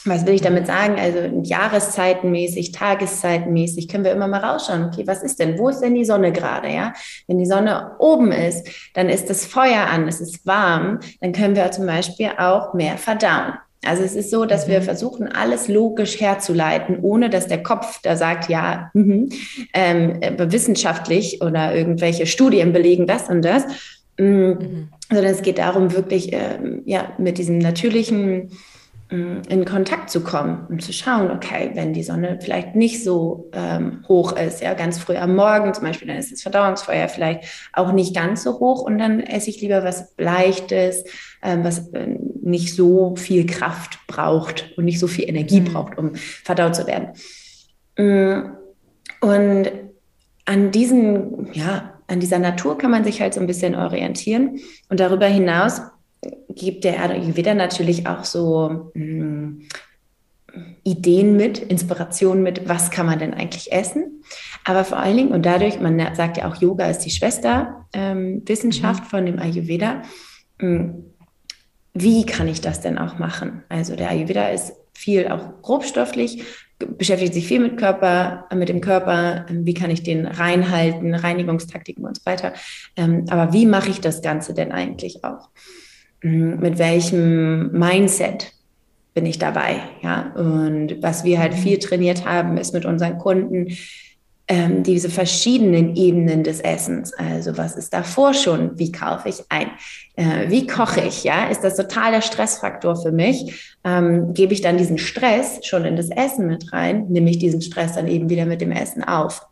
Was will ich damit sagen? Also Jahreszeitenmäßig, Tageszeitenmäßig können wir immer mal rausschauen. Okay, was ist denn? Wo ist denn die Sonne gerade? Ja, wenn die Sonne oben ist, dann ist das Feuer an, es ist warm. Dann können wir zum Beispiel auch mehr verdauen. Also es ist so, dass mhm. wir versuchen, alles logisch herzuleiten, ohne dass der Kopf da sagt, ja, mh, ähm, äh, wissenschaftlich oder irgendwelche Studien belegen das und das. Mm, mhm. Sondern es geht darum, wirklich ähm, ja, mit diesem natürlichen mm, in Kontakt zu kommen und zu schauen, okay, wenn die Sonne vielleicht nicht so ähm, hoch ist, ja, ganz früh am Morgen zum Beispiel, dann ist das Verdauungsfeuer vielleicht auch nicht ganz so hoch und dann esse ich lieber was Leichtes, was äh, nicht so viel Kraft braucht und nicht so viel Energie mhm. braucht, um verdaut zu werden. Mm, und an diesen, ja, an dieser Natur kann man sich halt so ein bisschen orientieren. Und darüber hinaus gibt der Ayurveda natürlich auch so mh, mm, Ideen mit, Inspiration mit, was kann man denn eigentlich essen. Aber vor allen Dingen, und dadurch, man sagt ja auch, Yoga ist die Schwesterwissenschaft ähm, mhm. von dem Ayurveda. Hm, wie kann ich das denn auch machen? Also der Ayurveda ist viel auch grobstofflich, beschäftigt sich viel mit Körper, mit dem Körper, ähm, wie kann ich den reinhalten, Reinigungstaktiken und so weiter. Ähm, aber wie mache ich das Ganze denn eigentlich auch? Hm, mit welchem Mindset bin ich dabei. Ja, und was wir halt viel trainiert haben, ist mit unseren Kunden ähm, diese verschiedenen Ebenen des Essens. Also was ist davor schon? Wie kaufe ich ein? Äh, wie koche ich? Ja, ist das total der Stressfaktor für mich? Ähm, gebe ich dann diesen Stress schon in das Essen mit rein? Nehme ich diesen Stress dann eben wieder mit dem Essen auf?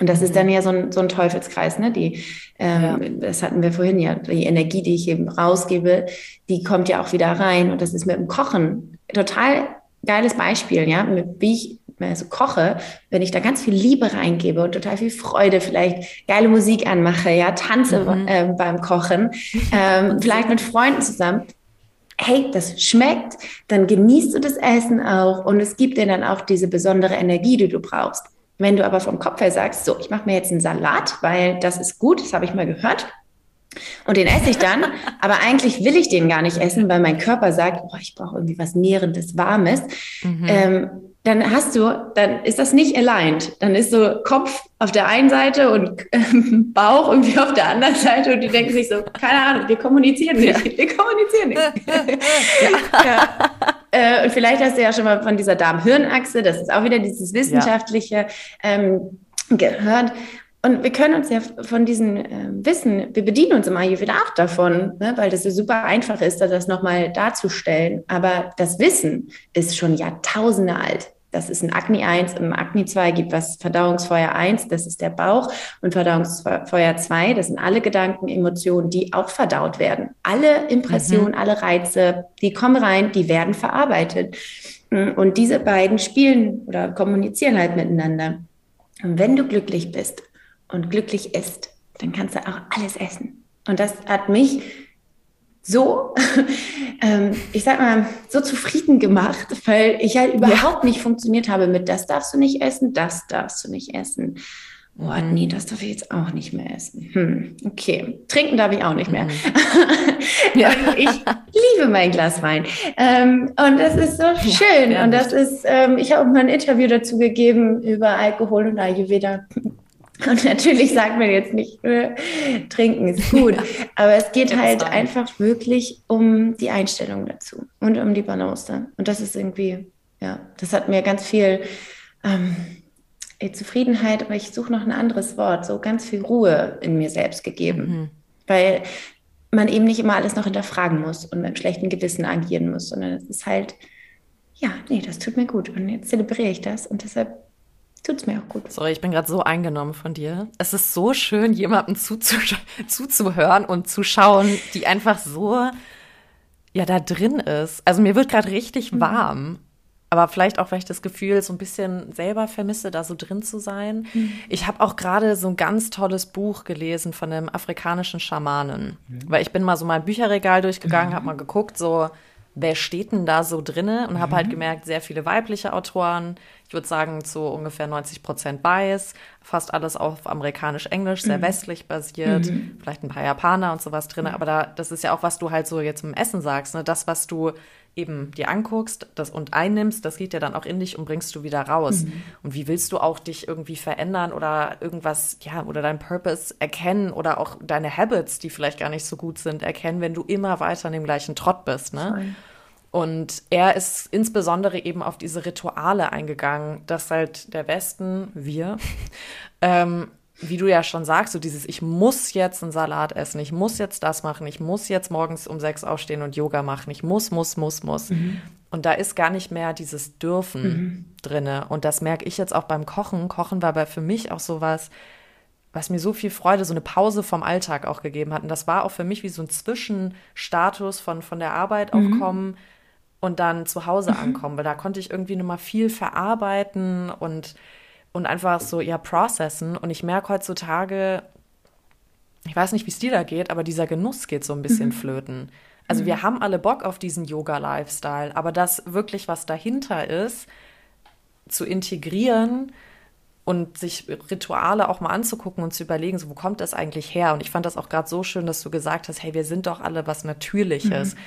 Und das ist dann ja so ein, so ein Teufelskreis, ne? Die, ähm, das hatten wir vorhin ja, die Energie, die ich eben rausgebe, die kommt ja auch wieder rein. Und das ist mit dem Kochen total geiles Beispiel, ja, wie ich also koche, wenn ich da ganz viel Liebe reingebe und total viel Freude, vielleicht geile Musik anmache, ja, tanze mhm. äh, beim Kochen, *laughs* ähm, vielleicht mit Freunden zusammen. Hey, das schmeckt, dann genießt du das Essen auch und es gibt dir dann auch diese besondere Energie, die du brauchst. Wenn du aber vom Kopf her sagst, so, ich mache mir jetzt einen Salat, weil das ist gut, das habe ich mal gehört. Und den esse ich dann, *laughs* aber eigentlich will ich den gar nicht essen, weil mein Körper sagt, oh, ich brauche irgendwie was Nährendes, Warmes. Mhm. Ähm, dann hast du, dann ist das nicht aligned. Dann ist so Kopf auf der einen Seite und ähm, *laughs* Bauch irgendwie auf der anderen Seite und die denken sich so, keine Ahnung, wir kommunizieren nicht, ja. wir kommunizieren nicht. *laughs* ja. *laughs* ja. Äh, und vielleicht hast du ja schon mal von dieser Darm-Hirn-Achse, das ist auch wieder dieses wissenschaftliche ähm, gehört. Und wir können uns ja von diesem äh, Wissen, wir bedienen uns immer hier wieder auch davon, ne, weil das so super einfach ist, das nochmal darzustellen. Aber das Wissen ist schon Jahrtausende alt. Das ist ein Agni 1, im Agni 2 gibt was Verdauungsfeuer 1, das ist der Bauch und Verdauungsfeuer 2, das sind alle Gedanken, Emotionen, die auch verdaut werden. Alle Impressionen, mhm. alle Reize, die kommen rein, die werden verarbeitet. Und diese beiden spielen oder kommunizieren halt miteinander. Und wenn du glücklich bist und glücklich isst, dann kannst du auch alles essen. Und das hat mich so, *laughs* ähm, ich sag mal, so zufrieden gemacht, weil ich halt überhaupt ja. nicht funktioniert habe mit das darfst du nicht essen, das darfst du nicht essen. Mhm. nee, das darf ich jetzt auch nicht mehr essen. Hm, okay, trinken darf ich auch nicht mehr. Mhm. *laughs* ja. ich liebe mein Glas Wein. Ähm, und das ist so schön. Ja, und das ist, ähm, ich habe auch mal ein Interview dazu gegeben über Alkohol und Ayurveda. Und natürlich sagt man jetzt nicht, äh, trinken ist gut, aber es geht halt einfach wirklich um die Einstellung dazu und um die Balance. Und das ist irgendwie, ja, das hat mir ganz viel ähm, Zufriedenheit, aber ich suche noch ein anderes Wort, so ganz viel Ruhe in mir selbst gegeben. Mhm. Weil man eben nicht immer alles noch hinterfragen muss und mit einem schlechten Gewissen agieren muss, sondern es ist halt, ja, nee, das tut mir gut und jetzt zelebriere ich das und deshalb tut es mir auch gut. Sorry, ich bin gerade so eingenommen von dir. Es ist so schön, jemandem *laughs* zuzuhören und zu schauen, die einfach so ja da drin ist. Also mir wird gerade richtig mhm. warm. Aber vielleicht auch, weil ich das Gefühl so ein bisschen selber vermisse, da so drin zu sein. Mhm. Ich habe auch gerade so ein ganz tolles Buch gelesen von einem afrikanischen Schamanen. Mhm. Weil ich bin mal so mein Bücherregal durchgegangen, mhm. habe mal geguckt, so wer steht denn da so drinne und habe halt mhm. gemerkt, sehr viele weibliche Autoren. Ich würde sagen, zu ungefähr 90 Prozent Bias, fast alles auf amerikanisch-englisch, sehr mhm. westlich basiert, mhm. vielleicht ein paar Japaner und sowas drin. Aber da, das ist ja auch, was du halt so jetzt im Essen sagst, ne? Das, was du eben dir anguckst das und einnimmst, das geht ja dann auch in dich und bringst du wieder raus. Mhm. Und wie willst du auch dich irgendwie verändern oder irgendwas, ja, oder dein Purpose erkennen oder auch deine Habits, die vielleicht gar nicht so gut sind, erkennen, wenn du immer weiter in dem gleichen Trott bist, ne? Voll. Und er ist insbesondere eben auf diese Rituale eingegangen, dass halt der Westen, wir, *laughs* ähm, wie du ja schon sagst, so dieses, ich muss jetzt einen Salat essen, ich muss jetzt das machen, ich muss jetzt morgens um sechs aufstehen und Yoga machen, ich muss, muss, muss, muss. Mhm. Und da ist gar nicht mehr dieses Dürfen mhm. drinne. Und das merke ich jetzt auch beim Kochen. Kochen war aber für mich auch sowas, was mir so viel Freude, so eine Pause vom Alltag auch gegeben hat. Und das war auch für mich wie so ein Zwischenstatus von, von der Arbeit mhm. auch kommen und dann zu Hause mhm. ankommen, weil da konnte ich irgendwie nochmal viel verarbeiten und und einfach so, ja, processen. Und ich merke heutzutage, ich weiß nicht, wie es dir da geht, aber dieser Genuss geht so ein bisschen mhm. flöten. Also mhm. wir haben alle Bock auf diesen Yoga-Lifestyle, aber das wirklich, was dahinter ist, zu integrieren und sich Rituale auch mal anzugucken und zu überlegen, so wo kommt das eigentlich her? Und ich fand das auch gerade so schön, dass du gesagt hast, hey, wir sind doch alle was Natürliches. Mhm.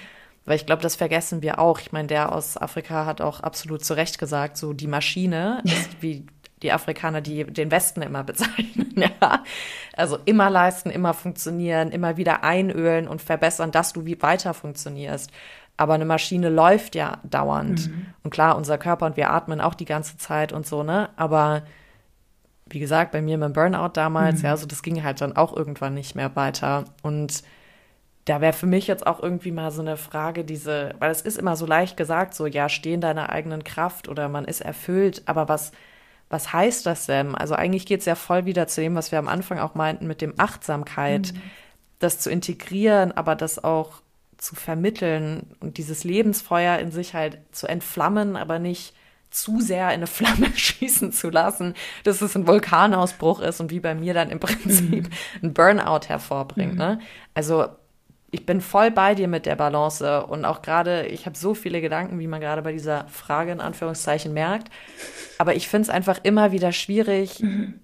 Weil ich glaube, das vergessen wir auch. Ich meine, der aus Afrika hat auch absolut zu Recht gesagt, so die Maschine *laughs* ist wie die Afrikaner, die den Westen immer bezeichnen. *laughs* ja. Also immer leisten, immer funktionieren, immer wieder einölen und verbessern, dass du wie weiter funktionierst. Aber eine Maschine läuft ja dauernd. Mhm. Und klar, unser Körper und wir atmen auch die ganze Zeit und so, ne? Aber wie gesagt, bei mir mit dem Burnout damals, mhm. ja, so das ging halt dann auch irgendwann nicht mehr weiter. Und da wäre für mich jetzt auch irgendwie mal so eine Frage, diese, weil es ist immer so leicht gesagt, so ja, stehen deiner eigenen Kraft oder man ist erfüllt, aber was, was heißt das denn? Also eigentlich geht es ja voll wieder zu dem, was wir am Anfang auch meinten mit dem Achtsamkeit, mhm. das zu integrieren, aber das auch zu vermitteln und dieses Lebensfeuer in sich halt zu entflammen, aber nicht zu sehr in eine Flamme *laughs* schießen zu lassen, dass es ein Vulkanausbruch ist und wie bei mir dann im Prinzip mhm. ein Burnout hervorbringt. Mhm. Ne? Also ich bin voll bei dir mit der Balance und auch gerade, ich habe so viele Gedanken, wie man gerade bei dieser Frage in Anführungszeichen merkt. Aber ich finde es einfach immer wieder schwierig, mhm.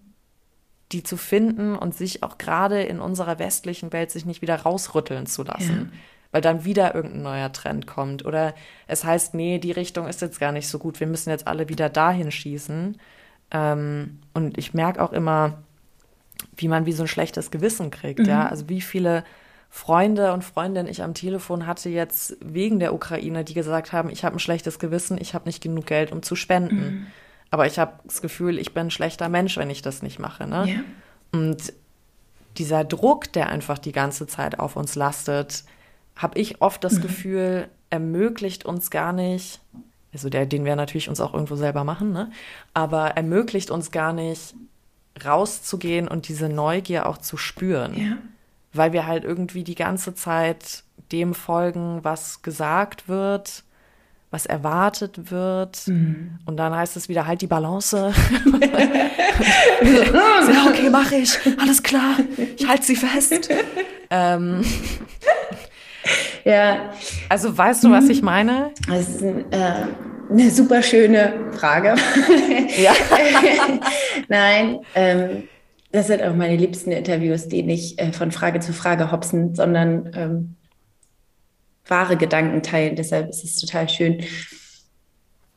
die zu finden und sich auch gerade in unserer westlichen Welt sich nicht wieder rausrütteln zu lassen. Ja. Weil dann wieder irgendein neuer Trend kommt. Oder es heißt, nee, die Richtung ist jetzt gar nicht so gut, wir müssen jetzt alle wieder dahin schießen. Ähm, und ich merke auch immer, wie man wie so ein schlechtes Gewissen kriegt, mhm. ja. Also wie viele Freunde und Freundinnen ich am Telefon hatte jetzt wegen der Ukraine, die gesagt haben, ich habe ein schlechtes Gewissen, ich habe nicht genug Geld, um zu spenden. Mhm. Aber ich habe das Gefühl, ich bin ein schlechter Mensch, wenn ich das nicht mache. Ne? Ja. Und dieser Druck, der einfach die ganze Zeit auf uns lastet, habe ich oft das mhm. Gefühl, ermöglicht uns gar nicht, also der, den wir natürlich uns auch irgendwo selber machen, ne? aber ermöglicht uns gar nicht rauszugehen und diese Neugier auch zu spüren. Ja weil wir halt irgendwie die ganze Zeit dem folgen, was gesagt wird, was erwartet wird. Mhm. Und dann heißt es wieder halt die Balance. *laughs* ja, okay, mache ich. Alles klar. Ich halte sie fest. ähm, ja. Also weißt du, was ich meine? Das ist ein, äh, eine super schöne Frage. ja. *laughs* Nein. Ähm, das sind auch meine liebsten Interviews, die nicht äh, von Frage zu Frage hopsen, sondern ähm, wahre Gedanken teilen. Deshalb ist es total schön.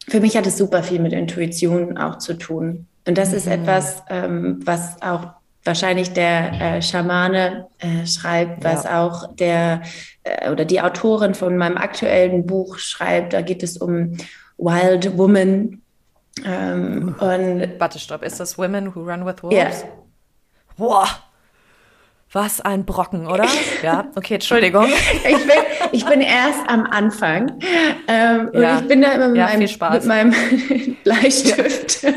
Für mich hat es super viel mit Intuition auch zu tun. Und das mhm. ist etwas, ähm, was auch wahrscheinlich der äh, Schamane äh, schreibt, was ja. auch der äh, oder die Autorin von meinem aktuellen Buch schreibt. Da geht es um Wild Woman. Ähm, und Warte, stopp. Ist das Women Who Run with Wolves? Ja, Boah, was ein Brocken, oder? *laughs* Ja, okay, Entschuldigung. *laughs* ich, bin, ich bin erst am Anfang. Ähm, ja. Und ich bin da immer mit, ja, meinem, mit meinem, *laughs* Bleistift ja.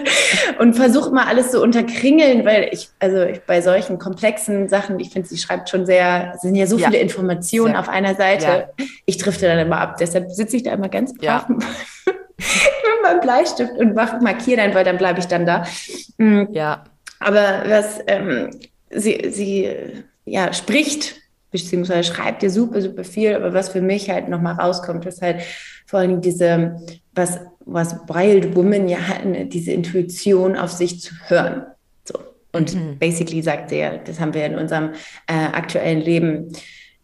und versuche mal alles so unterkringeln, weil ich, also ich, bei solchen komplexen Sachen, ich finde, sie schreibt schon sehr, es sind ja so viele Informationen sehr. auf einer Seite. Ich drifte dann immer ab. Deshalb sitze ich da immer ganz brav mit meinem Bleistift und markiere dann, weil dann bleibe ich dann da. Mhm. Ja. Aber was ähm, sie, sie ja, spricht, beziehungsweise schreibt dir super, super viel, aber was für mich halt nochmal rauskommt, ist halt vor allem diese, was, was Wild Woman ja hatten, diese Intuition auf sich zu hören. So. Und mhm. basically sagt sie ja, das haben wir in unserem äh, aktuellen Leben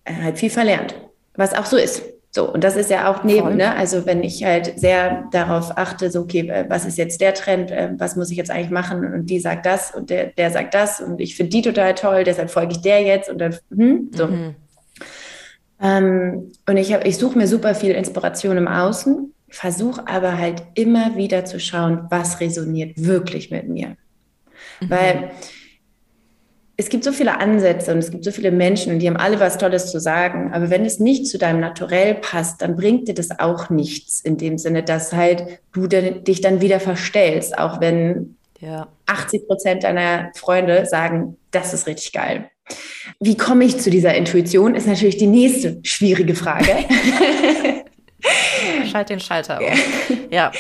äh, halt viel verlernt. Was auch so ist. So, und das ist ja auch neben, ne? Also wenn ich halt sehr darauf achte, so, okay, was ist jetzt der Trend, äh, was muss ich jetzt eigentlich machen? Und die sagt das und der, der sagt das und ich finde die total toll, deshalb folge ich der jetzt und dann, hm, so. Mhm. Ähm, und ich habe, ich suche mir super viel Inspiration im Außen, versuche aber halt immer wieder zu schauen, was resoniert wirklich mit mir. Mhm. Weil es gibt so viele Ansätze und es gibt so viele Menschen und die haben alle was Tolles zu sagen. Aber wenn es nicht zu deinem Naturell passt, dann bringt dir das auch nichts in dem Sinne, dass halt du dich dann wieder verstellst, auch wenn ja. 80 Prozent deiner Freunde sagen, das ist richtig geil. Wie komme ich zu dieser Intuition, ist natürlich die nächste schwierige Frage. *laughs* *laughs* Schalt den Schalter um. Ja,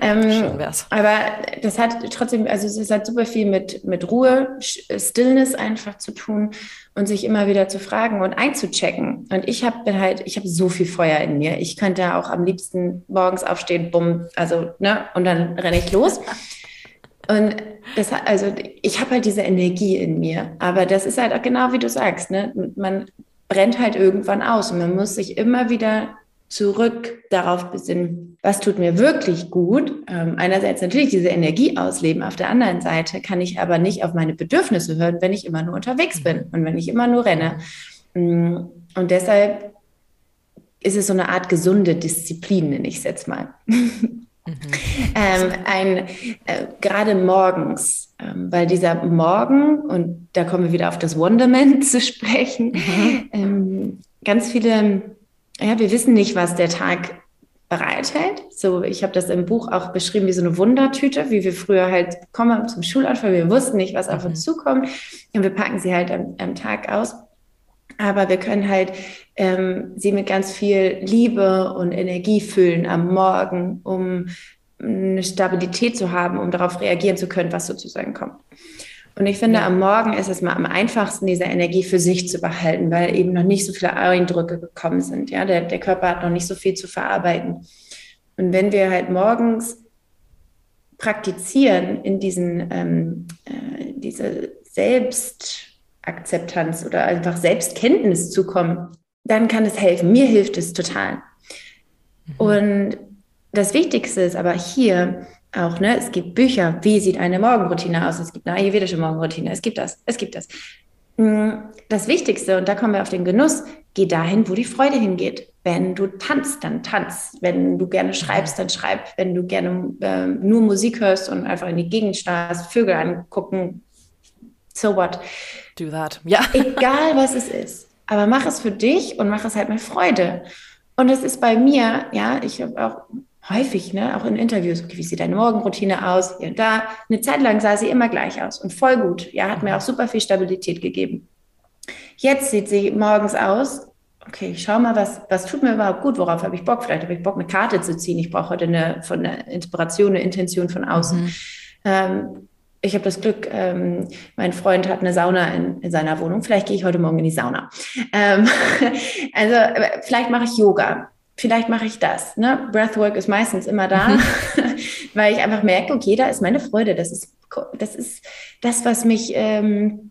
ähm, schön wär's. Aber das hat trotzdem, also es hat super viel mit, mit Ruhe, Stillness einfach zu tun und sich immer wieder zu fragen und einzuchecken. Und ich habe halt, ich habe so viel Feuer in mir. Ich könnte auch am liebsten morgens aufstehen, bumm, also, ne, und dann renne ich los. Und das, also ich habe halt diese Energie in mir. Aber das ist halt auch genau wie du sagst, ne? Man brennt halt irgendwann aus und man muss sich immer wieder zurück darauf besinnen, was tut mir wirklich gut. Ähm, einerseits natürlich diese Energie ausleben, auf der anderen Seite kann ich aber nicht auf meine Bedürfnisse hören, wenn ich immer nur unterwegs bin und wenn ich immer nur renne. Mm, und deshalb ist es so eine Art gesunde Disziplin, nenne ich es jetzt mal. Mhm. *laughs* ähm, ein, äh, gerade morgens, ähm, weil dieser Morgen, und da kommen wir wieder auf das Wonderment *laughs* zu sprechen, mhm. ähm, ganz viele ja, wir wissen nicht, was der Tag bereithält. So, ich habe das im Buch auch beschrieben wie so eine Wundertüte, wie wir früher halt kommen zum Schulanfang, wir wussten nicht, was auf uns mhm. zukommt und wir packen sie halt am, am Tag aus. Aber wir können halt ähm, sie mit ganz viel Liebe und Energie füllen am Morgen, um eine Stabilität zu haben, um darauf reagieren zu können, was sozusagen kommt. Und ich finde, ja. am Morgen ist es mal am einfachsten, diese Energie für sich zu behalten, weil eben noch nicht so viele Eindrücke gekommen sind. Ja, der, der Körper hat noch nicht so viel zu verarbeiten. Und wenn wir halt morgens praktizieren in diesen, ähm, äh, diese Selbstakzeptanz oder einfach Selbstkenntnis zu kommen, dann kann es helfen. Mir hilft es total. Mhm. Und das Wichtigste ist aber hier, auch, ne? Es gibt Bücher, wie sieht eine Morgenroutine aus? Es gibt eine ayurvedische Morgenroutine. Es gibt das, es gibt das. Mm, das Wichtigste, und da kommen wir auf den Genuss, geh dahin, wo die Freude hingeht. Wenn du tanzt, dann tanz. Wenn du gerne schreibst, dann schreib. Wenn du gerne äh, nur Musik hörst und einfach in die Gegend starrst, Vögel angucken, so what. Do that. Ja. *laughs* Egal, was es ist. Aber mach es für dich und mach es halt mit Freude. Und es ist bei mir, ja, ich habe auch häufig, ne, auch in Interviews, okay, wie sieht deine Morgenroutine aus? Hier und da. Eine Zeit lang sah sie immer gleich aus und voll gut. Ja, hat mir auch super viel Stabilität gegeben. Jetzt sieht sie morgens aus. Okay, ich schau mal, was, was tut mir überhaupt gut? Worauf habe ich Bock? Vielleicht habe ich Bock, eine Karte zu ziehen. Ich brauche heute eine, von einer Inspiration, eine Intention von außen. Mhm. Ähm, ich habe das Glück, ähm, mein Freund hat eine Sauna in, in, seiner Wohnung. Vielleicht gehe ich heute Morgen in die Sauna. Ähm, *laughs* also vielleicht mache ich Yoga vielleicht mache ich das. Ne? Breathwork ist meistens immer da, mhm. *laughs* weil ich einfach merke, okay, da ist meine Freude. Das ist das, ist das was mich ähm,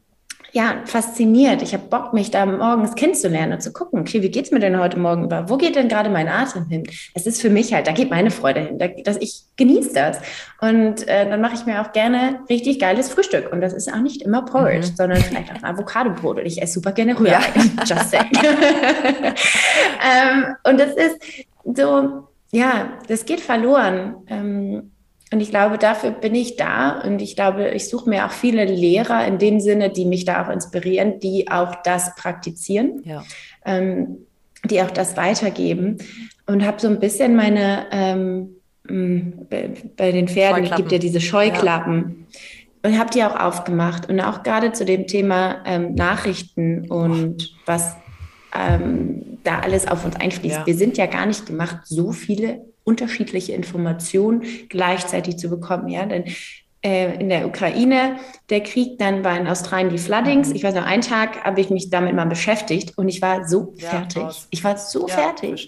ja, fasziniert. Ich habe Bock, mich da morgens kennenzulernen und zu gucken, okay, wie geht's mir denn heute Morgen über? Wo geht denn gerade mein Atem hin? Es ist für mich halt, da geht meine Freude hin. Da, dass ich genieße das. Und äh, dann mache ich mir auch gerne richtig geiles Frühstück. Und das ist auch nicht immer Porridge, mhm. sondern vielleicht auch ein Avocadobrot. Und ich esse super gerne Rührei. Ja. *laughs* Just saying. *laughs* ähm, und das ist so, ja, das geht verloren. Ähm, und ich glaube, dafür bin ich da. Und ich glaube, ich suche mir auch viele Lehrer in dem Sinne, die mich da auch inspirieren, die auch das praktizieren, ja. ähm, die auch das weitergeben. Und habe so ein bisschen meine, ähm, bei den Pferden gibt ja diese Scheuklappen. Ja. Und habe die auch aufgemacht. Und auch gerade zu dem Thema ähm, Nachrichten und was ähm, da alles auf uns einfließt. Ja. Wir sind ja gar nicht gemacht, so viele unterschiedliche Informationen gleichzeitig zu bekommen. Ja, denn äh, in der Ukraine der Krieg, dann war in Australien die Floodings. Mhm. Ich weiß noch, einen Tag habe ich mich damit mal beschäftigt und ich war so ja, fertig. Raus. Ich war so ja, fertig.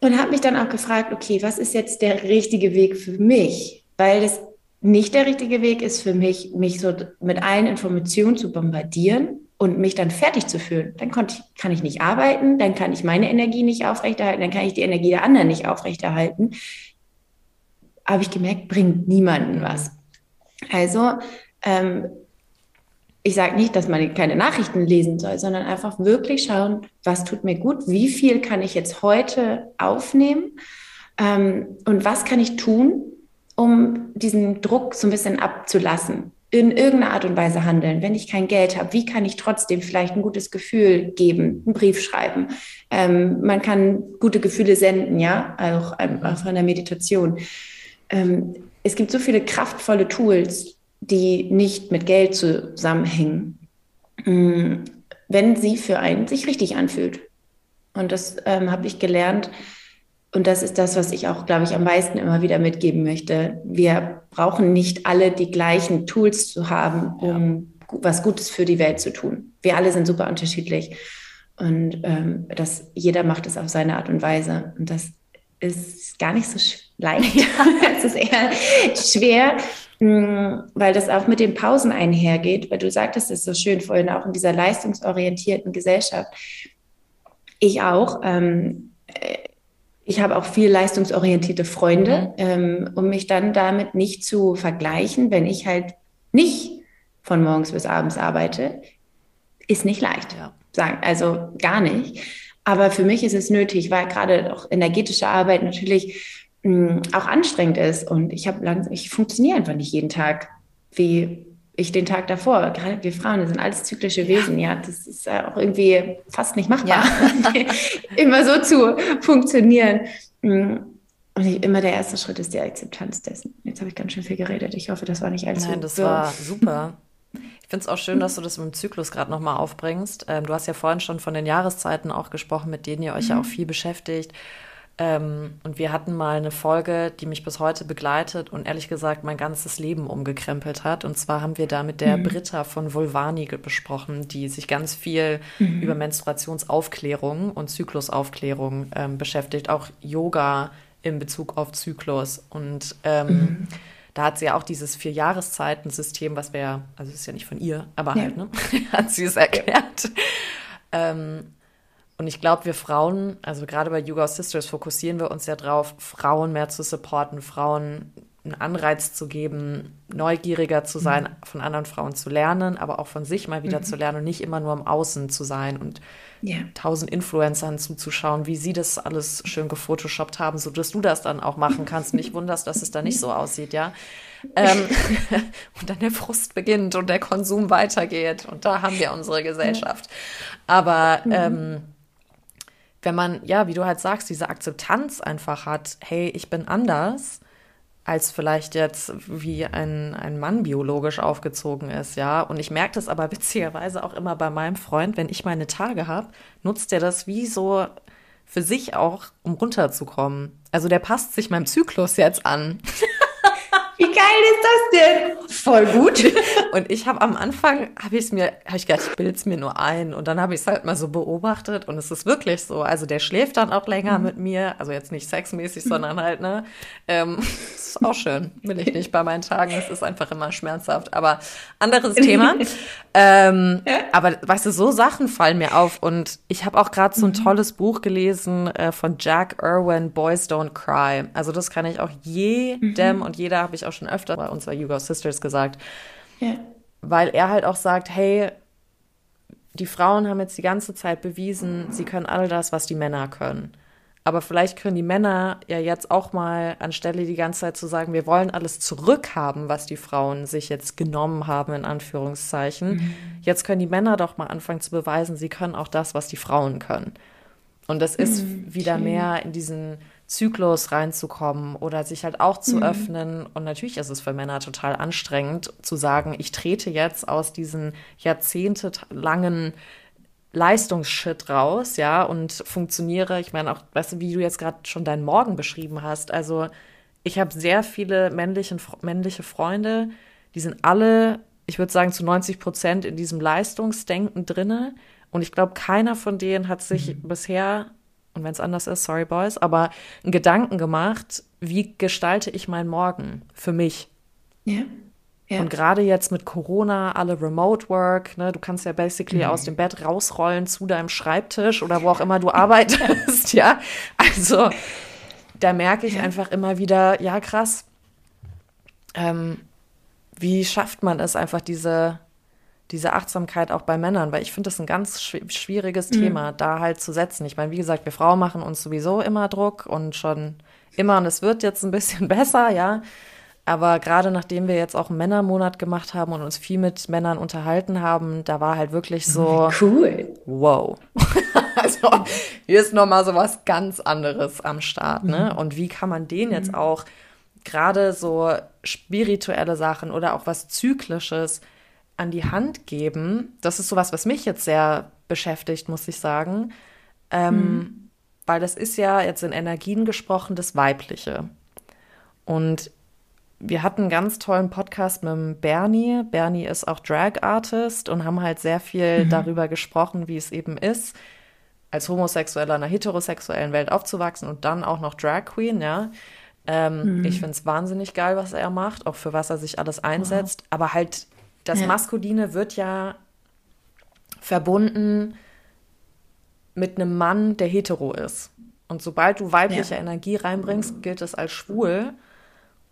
Und habe mich dann auch gefragt, okay, was ist jetzt der richtige Weg für mich? Weil das nicht der richtige Weg ist für mich, mich so mit allen Informationen zu bombardieren und mich dann fertig zu fühlen, dann kann ich nicht arbeiten, dann kann ich meine Energie nicht aufrechterhalten, dann kann ich die Energie der anderen nicht aufrechterhalten. Habe ich gemerkt, bringt niemanden was. Also, ähm, ich sage nicht, dass man keine Nachrichten lesen soll, sondern einfach wirklich schauen, was tut mir gut, wie viel kann ich jetzt heute aufnehmen ähm, und was kann ich tun, um diesen Druck so ein bisschen abzulassen in irgendeiner Art und Weise handeln. Wenn ich kein Geld habe, wie kann ich trotzdem vielleicht ein gutes Gefühl geben, einen Brief schreiben? Ähm, man kann gute Gefühle senden, ja, auch, ähm, auch von der Meditation. Ähm, es gibt so viele kraftvolle Tools, die nicht mit Geld zusammenhängen, mm, wenn sie für einen sich richtig anfühlt. Und das ähm, habe ich gelernt, und das ist das, was ich auch, glaube ich, am meisten immer wieder mitgeben möchte. Wir brauchen nicht alle die gleichen Tools zu haben, um ja. was Gutes für die Welt zu tun. Wir alle sind super unterschiedlich. Und ähm, das, jeder macht es auf seine Art und Weise. Und das ist gar nicht so leicht. es *laughs* ist eher schwer, mh, weil das auch mit den Pausen einhergeht, weil du sagtest es so schön vorhin auch in dieser leistungsorientierten Gesellschaft. Ich auch. Ähm, ich habe auch viel leistungsorientierte Freunde, mhm. ähm, um mich dann damit nicht zu vergleichen, wenn ich halt nicht von morgens bis abends arbeite, ist nicht leicht. Ja. Sagen, also gar nicht. Aber für mich ist es nötig, weil gerade auch energetische Arbeit natürlich mh, mm, auch anstrengend ist. Und ich habe lang, ich funktioniere einfach nicht jeden Tag wie ich den Tag davor. Gerade wir Frauen, wir sind alles zyklische Wesen, ja. Das ist auch irgendwie fast nicht machbar, ja. *laughs* immer so zu funktionieren. Mm. Und ich, immer der erste Schritt ist die Akzeptanz dessen. Jetzt habe ich ganz schön viel geredet. Ich hoffe, das war nicht allzu. Nein, das so. war *laughs* super. Ich finde es auch schön, dass du das mit dem Zyklus gerade nochmal aufbringst. Ähm, du hast ja vorhin schon von den Jahreszeiten auch gesprochen, mit denen ihr euch mhm. ja auch viel beschäftigt. Ähm, und wir hatten mal eine Folge, die mich bis heute begleitet und ehrlich gesagt mein ganzes Leben umgekrempelt hat. Und zwar haben wir da mit der mhm. Britta von Vulvani besprochen, die sich ganz viel mhm. über Menstruationsaufklärung und Zyklusaufklärung ähm, beschäftigt, auch Yoga in Bezug auf Zyklus. Und ähm, mhm. da hat sie ja auch dieses Vier-Jahreszeiten-System, was wir, also ist ja nicht von ihr, aber ja. halt, ne, *laughs* hat sie es erklärt. Ja. Ähm, und ich glaube, wir Frauen, also gerade bei Yoga Sisters fokussieren wir uns ja drauf, Frauen mehr zu supporten, Frauen einen Anreiz zu geben, neugieriger zu sein, mhm. von anderen Frauen zu lernen, aber auch von sich mal wieder mhm. zu lernen und nicht immer nur im Außen zu sein und yeah. tausend Influencern zuzuschauen, wie sie das alles schön gefotoshoppt haben, so dass du das dann auch machen kannst. Nicht wunderst, dass es da nicht so aussieht, ja. Ähm, *laughs* und dann der Frust beginnt und der Konsum weitergeht und da haben wir unsere Gesellschaft. Aber mhm. ähm, wenn man, ja, wie du halt sagst, diese Akzeptanz einfach hat, hey, ich bin anders, als vielleicht jetzt wie ein, ein Mann biologisch aufgezogen ist, ja. Und ich merke das aber *laughs* witzigerweise auch immer bei meinem Freund, wenn ich meine Tage habe, nutzt er das wie so für sich auch, um runterzukommen. Also der passt sich meinem Zyklus jetzt an. *laughs* Wie geil ist das denn? Voll gut. *laughs* Und ich habe am Anfang, habe ich es mir, habe ich gedacht, ich bilde es mir nur ein. Und dann habe ich es halt mal so beobachtet und es ist wirklich so. Also der schläft dann auch länger mhm. mit mir. Also jetzt nicht sexmäßig, sondern halt, ne? Ähm, *laughs* ist auch schön. Will ich nicht bei meinen Tagen. Es ist einfach immer schmerzhaft. Aber anderes Thema. *laughs* ähm, ja? Aber weißt du, so Sachen fallen mir auf. Und ich habe auch gerade so ein mhm. tolles Buch gelesen äh, von Jack Irwin, Boys Don't Cry. Also das kann ich auch jedem mhm. und jeder habe ich auch schon öfter bei unserer Yugo Sisters gesagt. Ja. Weil er halt auch sagt, hey, die Frauen haben jetzt die ganze Zeit bewiesen, sie können all das, was die Männer können. Aber vielleicht können die Männer ja jetzt auch mal, anstelle die ganze Zeit zu sagen, wir wollen alles zurückhaben, was die Frauen sich jetzt genommen haben, in Anführungszeichen. Mhm. Jetzt können die Männer doch mal anfangen zu beweisen, sie können auch das, was die Frauen können. Und das ist mhm, wieder mehr in diesen Zyklus reinzukommen oder sich halt auch zu mhm. öffnen. Und natürlich ist es für Männer total anstrengend zu sagen, ich trete jetzt aus diesen jahrzehntelangen Leistungsshit raus, ja, und funktioniere. Ich meine auch, weißt du, wie du jetzt gerade schon deinen Morgen beschrieben hast. Also ich habe sehr viele männliche, männliche Freunde, die sind alle, ich würde sagen, zu 90 Prozent in diesem Leistungsdenken drinne. Und ich glaube, keiner von denen hat sich mhm. bisher und wenn es anders ist, sorry Boys, aber einen Gedanken gemacht, wie gestalte ich meinen Morgen für mich? Ja. ja. Und gerade jetzt mit Corona, alle Remote Work, ne, du kannst ja basically mhm. aus dem Bett rausrollen zu deinem Schreibtisch oder wo auch immer du arbeitest, *laughs* ja. Also da merke ich ja. einfach immer wieder, ja krass, ähm, wie schafft man es einfach diese diese Achtsamkeit auch bei Männern, weil ich finde das ein ganz schwieriges mhm. Thema, da halt zu setzen. Ich meine, wie gesagt, wir Frauen machen uns sowieso immer Druck und schon immer und es wird jetzt ein bisschen *laughs* besser, ja. Aber gerade nachdem wir jetzt auch einen Männermonat gemacht haben und uns viel mit Männern unterhalten haben, da war halt wirklich so cool. Wow. *laughs* also hier ist noch mal so was ganz anderes am Start, ne? Mhm. Und wie kann man den jetzt mhm. auch gerade so spirituelle Sachen oder auch was zyklisches an die Hand geben, das ist sowas, was mich jetzt sehr beschäftigt, muss ich sagen. Ähm, mhm. weil das ist ja jetzt in Energien gesprochen das Weibliche. Und wir hatten einen ganz tollen Podcast mit Bernie. Bernie ist auch Drag Artist und haben halt sehr viel mhm. darüber gesprochen, wie es eben ist, als Homosexueller in einer heterosexuellen Welt aufzuwachsen und dann auch noch Drag Queen, ja. Ähm, mhm. Ich finde es wahnsinnig geil, was er macht, auch für was er sich alles einsetzt. Wow. Aber halt, das ja. Maskuline wird ja verbunden mit einem Mann, der hetero ist. Und sobald du weibliche ja. Energie reinbringst, gilt es als schwul.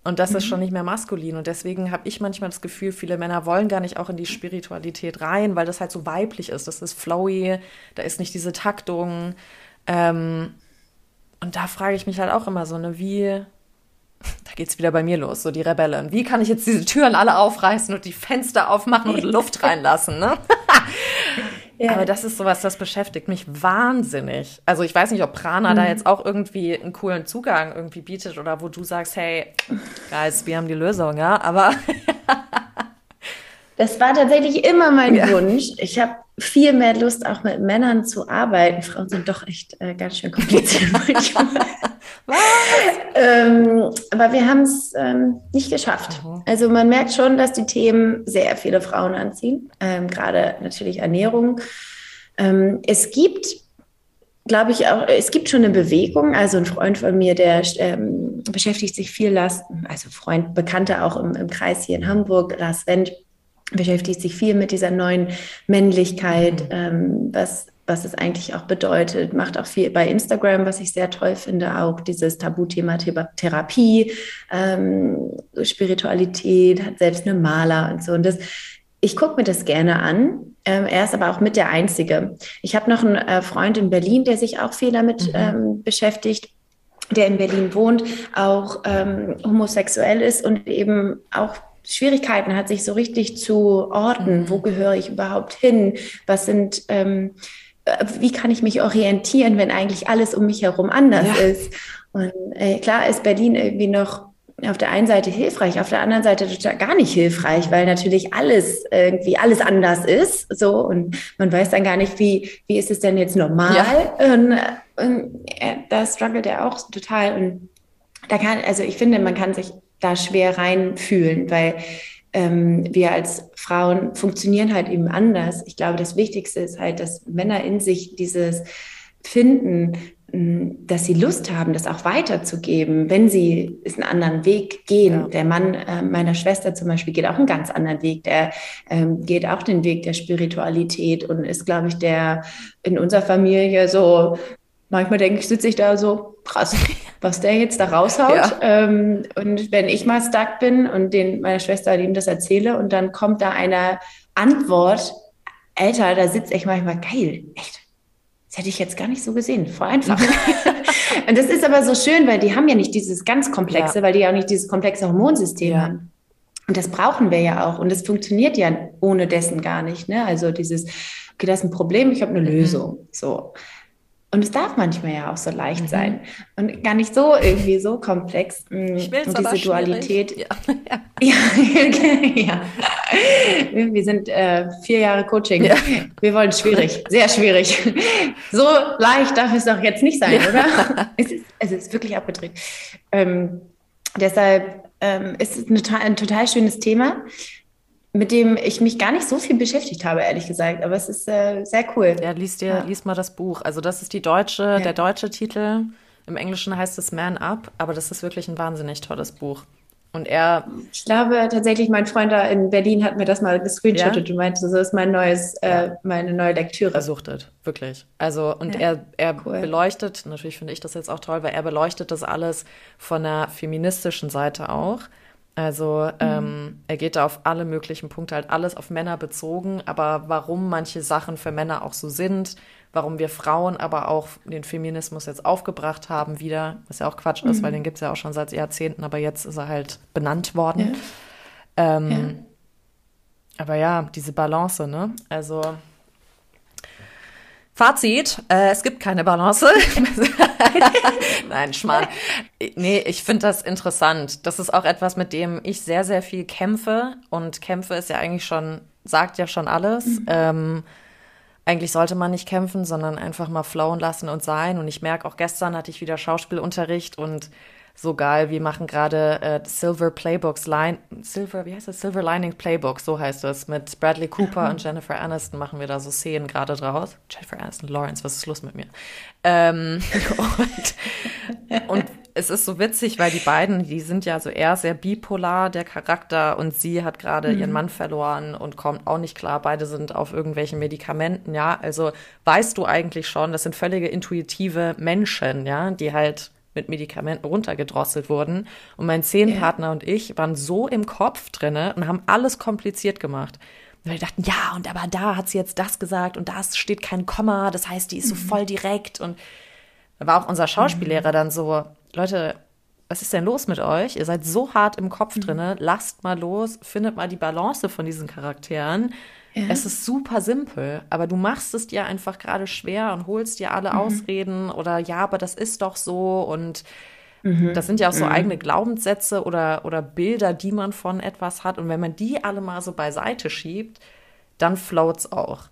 Und das mhm. ist schon nicht mehr maskulin. Und deswegen habe ich manchmal das Gefühl, viele Männer wollen gar nicht auch in die Spiritualität rein, weil das halt so weiblich ist. Das ist flowy, da ist nicht diese Taktung. Ähm, und da frage ich mich halt auch immer so, ne, wie, da geht's wieder bei mir los, so die Rebellen. Wie kann ich jetzt diese Türen alle aufreißen und die Fenster aufmachen und *laughs* Luft reinlassen, ne? ja. Aber das ist sowas, das beschäftigt mich wahnsinnig. Also ich weiß nicht, ob Prana mhm. da jetzt auch irgendwie einen coolen Zugang irgendwie bietet oder wo du sagst, hey, Guys, wir haben die Lösung, ja, aber *laughs* Das war tatsächlich immer mein ja. Wunsch. Ich habe viel mehr Lust, auch mit Männern zu arbeiten. Frauen sind doch echt äh, ganz schön kompliziert. *laughs* ähm, aber wir haben es ähm, nicht geschafft. Mhm. Also man merkt schon, dass die Themen sehr viele Frauen anziehen, ähm, gerade natürlich Ernährung. Ähm, es gibt glaube ich auch, es gibt schon eine Bewegung. Also ein Freund von mir, der ähm, beschäftigt sich viel, Last, also Freund, Bekannter auch im, im Kreis hier in Hamburg, Lars Wendt, beschäftigt sich viel mit dieser neuen Männlichkeit, mhm. ähm, was, was es eigentlich auch bedeutet, macht auch viel bei Instagram, was ich sehr toll finde, auch dieses Tabuthema Therapie, ähm, Spiritualität, hat selbst eine Maler und so. Und das, ich gucke mir das gerne an. Ähm, er ist aber auch mit der Einzige. Ich habe noch einen äh, Freund in Berlin, der sich auch viel damit mhm. ähm, beschäftigt der in Berlin wohnt, auch ähm, homosexuell ist und eben auch Schwierigkeiten hat, sich so richtig zu orten. Wo mhm. gehöre ich überhaupt hin? Was sind, ähm, äh, wie kann ich mich orientieren, wenn eigentlich alles um mich herum anders ja. ist? Und äh, klar ist Berlin irgendwie noch auf der einen Seite hilfreich, auf der anderen Seite total gar nicht hilfreich, weil natürlich alles irgendwie alles anders ist, so und man weiß dann gar nicht, wie wie ist es denn jetzt normal? Ja. Und, und äh, da struggelt er auch total und da kann also ich finde, man kann sich da schwer reinfühlen, weil ähm, wir als Frauen funktionieren halt eben anders. Ich glaube, das Wichtigste ist halt, dass Männer in sich dieses finden, hm, dass sie Lust haben, das auch weiterzugeben, wenn sie einen anderen Weg gehen. Ja. Der Mann äh, meiner Schwester zum Beispiel geht auch einen ganz anderen Weg. Der ähm, geht auch den Weg der Spiritualität und ist, glaube ich, der in unserer Familie so, manchmal denke ich, sitze ich da so, krass, was der jetzt da raushaut. Ja. Ähm, und wenn ich mal stuck bin und den meiner Schwester ihm das erzähle und dann kommt da eine Antwort, Alter, da sitze ich manchmal geil, echt. Das hätte ich jetzt gar nicht so gesehen. Voll einfach. *laughs* *laughs* und das ist aber so schön, weil die haben ja nicht dieses ganz Komplexe, ja. weil die ja auch nicht dieses komplexe Hormonsystem ja. haben. Und das brauchen wir ja auch. Und das funktioniert ja ohne dessen gar nicht. Ne? Also dieses, okay, das ist ein Problem, ich habe eine mhm. Lösung. So. Und es darf manchmal ja auch so leicht mhm. sein und gar nicht so irgendwie so komplex. Mm, ich will und diese Dualität. Ja. *laughs* Ja. *laughs* ja. Wir sind äh, vier Jahre Coaching. Ja. Wir wollen schwierig, sehr schwierig. So leicht darf es doch jetzt nicht sein, oder? Es ist, es ist wirklich abgedreht. Ähm, deshalb ähm, ist es ein, ein total schönes Thema mit dem ich mich gar nicht so viel beschäftigt habe, ehrlich gesagt. Aber es ist äh, sehr cool. Ja, liest dir, ja. liest mal das Buch. Also das ist die deutsche, ja. der deutsche Titel. Im Englischen heißt es Man Up, aber das ist wirklich ein wahnsinnig tolles Buch. Und er. Ich glaube tatsächlich, mein Freund da in Berlin hat mir das mal gescreenshottet ja? und meinte, das ist mein neues, äh, meine neue Lektüre. Versuchtet, wirklich. Also, und ja, er, er cool. beleuchtet, natürlich finde ich das jetzt auch toll, weil er beleuchtet das alles von der feministischen Seite auch. Also mhm. ähm, er geht da auf alle möglichen Punkte, halt alles auf Männer bezogen, aber warum manche Sachen für Männer auch so sind, warum wir Frauen aber auch den Feminismus jetzt aufgebracht haben wieder, was ja auch Quatsch mhm. ist, weil mhm. den gibt es ja auch schon seit Jahrzehnten, aber jetzt ist er halt benannt worden. Ja. Ähm, ja. Aber ja, diese Balance, ne? Also Fazit, äh, es gibt keine Balance. *laughs* Nein, Schmarrn. Nee, ich finde das interessant. Das ist auch etwas, mit dem ich sehr, sehr viel kämpfe. Und kämpfe ist ja eigentlich schon, sagt ja schon alles. Mhm. Ähm, eigentlich sollte man nicht kämpfen, sondern einfach mal flowen lassen und sein. Und ich merke, auch gestern hatte ich wieder Schauspielunterricht und so geil. Wir machen gerade äh, Silver Playbooks Line, Silver, wie heißt das? Silver Lining Playbook, so heißt es. Mit Bradley Cooper und Jennifer Aniston machen wir da so Szenen gerade draus. Jennifer Aniston, Lawrence, was ist los mit mir? Ähm, *laughs* und, und es ist so witzig, weil die beiden, die sind ja so eher sehr bipolar, der Charakter, und sie hat gerade mhm. ihren Mann verloren und kommt auch nicht klar. Beide sind auf irgendwelchen Medikamenten, ja. Also weißt du eigentlich schon, das sind völlige intuitive Menschen, ja, die halt mit Medikamenten runtergedrosselt wurden. Und mein Szenenpartner yeah. und ich waren so im Kopf drinne und haben alles kompliziert gemacht. Und wir dachten, ja, und aber da hat sie jetzt das gesagt und da steht kein Komma, das heißt, die ist so mhm. voll direkt. Und da war auch unser Schauspiellehrer mhm. dann so, Leute, was ist denn los mit euch? Ihr seid so hart im Kopf mhm. drinne, lasst mal los, findet mal die Balance von diesen Charakteren. Ja. Es ist super simpel, aber du machst es dir einfach gerade schwer und holst dir alle mhm. Ausreden oder ja, aber das ist doch so und mhm. das sind ja auch so mhm. eigene Glaubenssätze oder, oder Bilder, die man von etwas hat und wenn man die alle mal so beiseite schiebt, dann float's auch.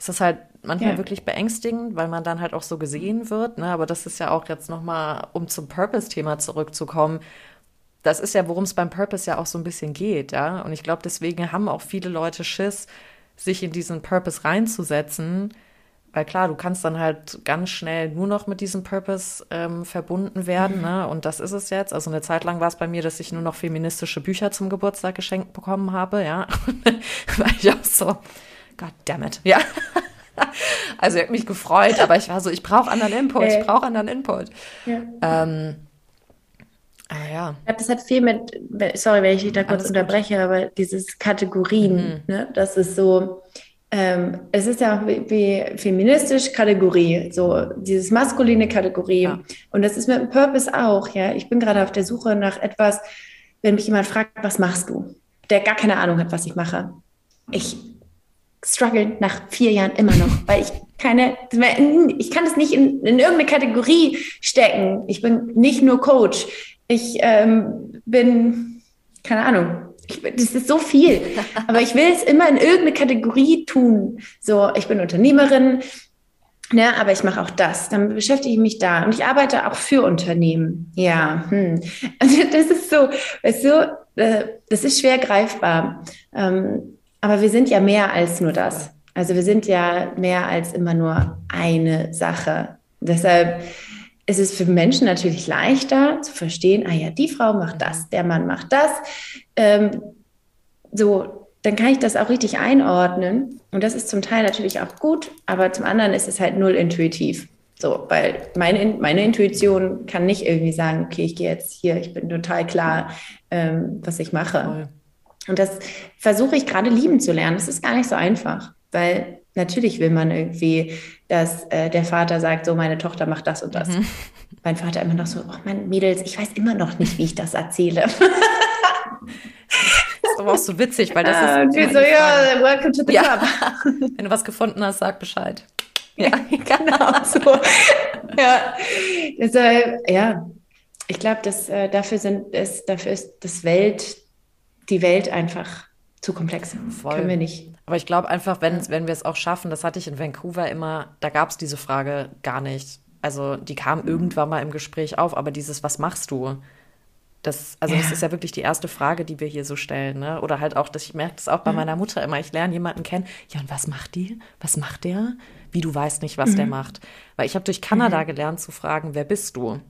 Es ist halt manchmal ja. wirklich beängstigend, weil man dann halt auch so gesehen wird, ne? aber das ist ja auch jetzt nochmal, um zum Purpose-Thema zurückzukommen, das ist ja, worum es beim Purpose ja auch so ein bisschen geht, ja. Und ich glaube, deswegen haben auch viele Leute Schiss, sich in diesen Purpose reinzusetzen. Weil klar, du kannst dann halt ganz schnell nur noch mit diesem Purpose ähm, verbunden werden. Mhm. Ne? Und das ist es jetzt. Also eine Zeit lang war es bei mir, dass ich nur noch feministische Bücher zum Geburtstag geschenkt bekommen habe, ja. *laughs* Weil ich auch so, God damn it, ja. *laughs* also ich habe mich gefreut, aber ich war so, ich brauche anderen Input, ich brauche anderen Input. Ja. Ähm, Ah, ja. Das hat viel mit, sorry, wenn ich dich da kurz Alles unterbreche, gut. aber dieses Kategorien, mhm. ne, das ist so, ähm, es ist ja wie, wie, feministisch Kategorie, so dieses maskuline Kategorie. Ja. Und das ist mit dem Purpose auch, ja. Ich bin gerade auf der Suche nach etwas, wenn mich jemand fragt, was machst du? Der gar keine Ahnung hat, was ich mache. Ich struggle nach vier Jahren immer noch, *laughs* weil ich keine, ich kann das nicht in, in irgendeine Kategorie stecken. Ich bin nicht nur Coach ich ähm, bin, keine Ahnung, ich, das ist so viel, aber ich will es immer in irgendeine Kategorie tun. So, ich bin Unternehmerin, ne, aber ich mache auch das. Dann beschäftige ich mich da und ich arbeite auch für Unternehmen. Ja, hm. *laughs* also das ist so, weißt du, äh, das ist schwer greifbar. Ähm, aber wir sind ja mehr als nur das. Also wir sind ja mehr als immer nur eine Sache. Deshalb es ist für Menschen natürlich leichter zu verstehen, ah ja, die Frau macht das, der Mann macht das. Ähm, so, dann kann ich das auch richtig einordnen. Und das ist zum Teil natürlich auch gut, aber zum anderen ist es halt null intuitiv. So, weil meine, meine Intuition kann nicht irgendwie sagen, okay, ich gehe jetzt hier, ich bin total klar, ähm, was ich mache. Und das versuche ich gerade lieben zu lernen. Das ist gar nicht so einfach, weil natürlich will man irgendwie, dass äh, der Vater sagt, so meine Tochter macht das und das. Mhm. Mein Vater immer noch so, oh mein Mädels, ich weiß immer noch nicht, wie ich das erzähle. *laughs* das ist aber auch so witzig, weil das ja, ist. Okay, so, ja, welcome to the ja. club. *laughs* Wenn du was gefunden hast, sag Bescheid. Ja, *laughs* genau so. ja, deshalb, ja, ich glaube, dass äh, dafür sind es, dafür ist das Welt, die Welt einfach zu komplex. Voll. Können wir nicht. Aber ich glaube einfach, wenn, wenn wir es auch schaffen, das hatte ich in Vancouver immer, da gab es diese Frage gar nicht. Also die kam irgendwann mal im Gespräch auf, aber dieses, was machst du? Das, also ja. das ist ja wirklich die erste Frage, die wir hier so stellen, ne? Oder halt auch, dass ich merke das auch bei mhm. meiner Mutter immer. Ich lerne jemanden kennen. Ja, und was macht die? Was macht der? Wie du weißt nicht, was mhm. der macht. Weil ich habe durch Kanada mhm. gelernt zu fragen, wer bist du?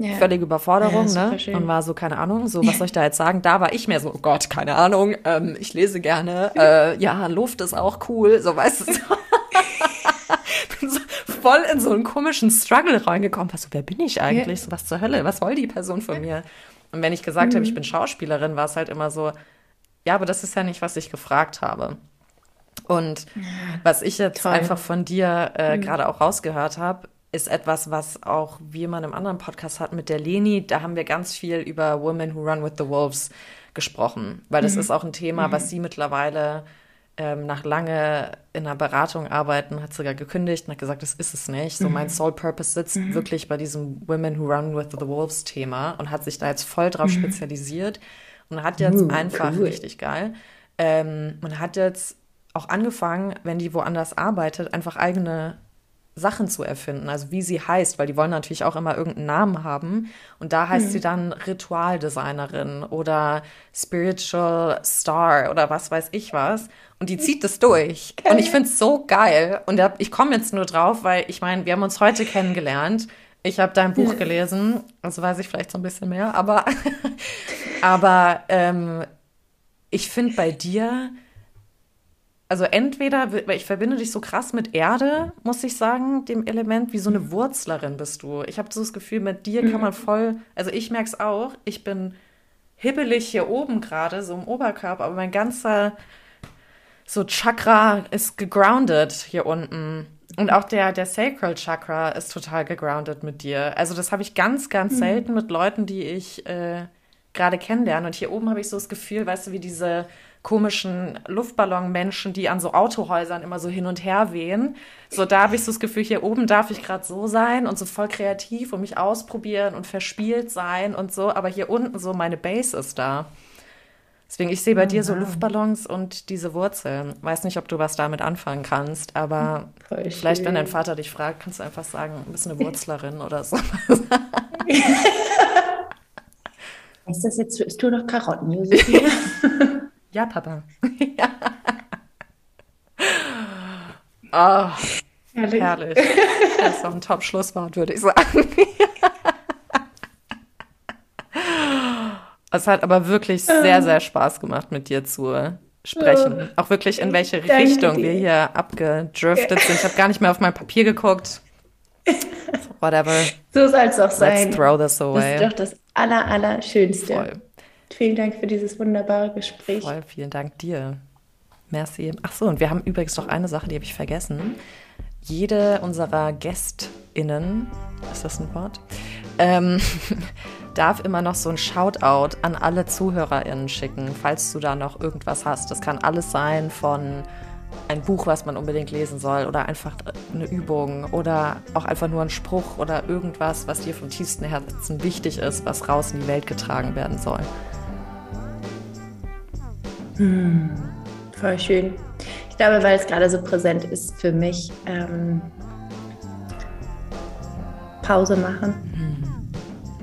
Ja. Völlige Überforderung, ja, ne? Schön. Und war so, keine Ahnung, so, was soll ich da jetzt sagen? Da war ich mehr so, oh Gott, keine Ahnung, ähm, ich lese gerne, äh, ja, Luft ist auch cool, so, weißt du, so. *laughs* bin so voll in so einen komischen Struggle reingekommen. Was so, wer bin ich eigentlich? So, was zur Hölle? Was soll die Person von mir? Und wenn ich gesagt mhm. habe, ich bin Schauspielerin, war es halt immer so, ja, aber das ist ja nicht, was ich gefragt habe. Und was ich jetzt Toll. einfach von dir äh, mhm. gerade auch rausgehört habe, ist etwas, was auch wir mal in einem anderen Podcast hatten mit der Leni. Da haben wir ganz viel über Women Who Run with the Wolves gesprochen, weil das mhm. ist auch ein Thema, mhm. was sie mittlerweile ähm, nach lange in einer Beratung arbeiten, hat sogar gekündigt und hat gesagt, das ist es nicht. So mhm. mein Soul Purpose sitzt mhm. wirklich bei diesem Women Who Run with the Wolves Thema und hat sich da jetzt voll drauf mhm. spezialisiert und hat jetzt uh, einfach cool. richtig geil. Ähm, man hat jetzt auch angefangen, wenn die woanders arbeitet, einfach eigene Sachen zu erfinden, also wie sie heißt, weil die wollen natürlich auch immer irgendeinen Namen haben. Und da heißt hm. sie dann Ritualdesignerin oder Spiritual Star oder was weiß ich was. Und die zieht das durch. Geil. Und ich finde es so geil. Und ich komme jetzt nur drauf, weil ich meine, wir haben uns heute kennengelernt. Ich habe dein Buch gelesen, also weiß ich vielleicht so ein bisschen mehr, aber, *laughs* aber ähm, ich finde bei dir, also entweder, weil ich verbinde dich so krass mit Erde, muss ich sagen, dem Element, wie so eine Wurzlerin bist du. Ich habe so das Gefühl, mit dir kann man voll, also ich merke es auch, ich bin hibbelig hier oben gerade, so im Oberkörper, aber mein ganzer so Chakra ist gegroundet hier unten. Und auch der, der Sacral Chakra ist total gegroundet mit dir. Also das habe ich ganz, ganz mhm. selten mit Leuten, die ich äh, gerade kennenlerne. Und hier oben habe ich so das Gefühl, weißt du, wie diese komischen Luftballonmenschen, die an so Autohäusern immer so hin und her wehen. So, da habe ich so das Gefühl, hier oben darf ich gerade so sein und so voll kreativ und mich ausprobieren und verspielt sein und so. Aber hier unten so meine Base ist da. Deswegen, ich sehe bei oh, dir so Luftballons und diese Wurzeln. Weiß nicht, ob du was damit anfangen kannst, aber Voll vielleicht, wenn dein Vater dich fragt, kannst du einfach sagen, du bist eine *laughs* Wurzlerin oder so. Ist das jetzt, isst du noch Karotten, *laughs* Josephine? Ja, Papa. *laughs* ja. Oh, herrlich. herrlich. Das ist doch ein Top-Schlusswort, würde ich sagen. *laughs* Es hat aber wirklich sehr, sehr Spaß gemacht, mit dir zu sprechen. Auch wirklich, in welche Richtung wir hier abgedriftet sind. Ich habe gar nicht mehr auf mein Papier geguckt. *laughs* Whatever. So soll es auch sein. Let's throw this away. Das ist doch das Aller, Allerschönste. Voll. Vielen Dank für dieses wunderbare Gespräch. Voll, vielen Dank dir. Merci. Ach so, und wir haben übrigens noch eine Sache, die habe ich vergessen. Jede unserer GästInnen, ist das ein Wort? Ähm, *laughs* darf immer noch so ein Shoutout an alle ZuhörerInnen schicken, falls du da noch irgendwas hast. Das kann alles sein von ein Buch, was man unbedingt lesen soll oder einfach eine Übung oder auch einfach nur ein Spruch oder irgendwas, was dir vom tiefsten Herzen wichtig ist, was raus in die Welt getragen werden soll. Hm, voll schön. Ich glaube, weil es gerade so präsent ist für mich, ähm, Pause machen. Hm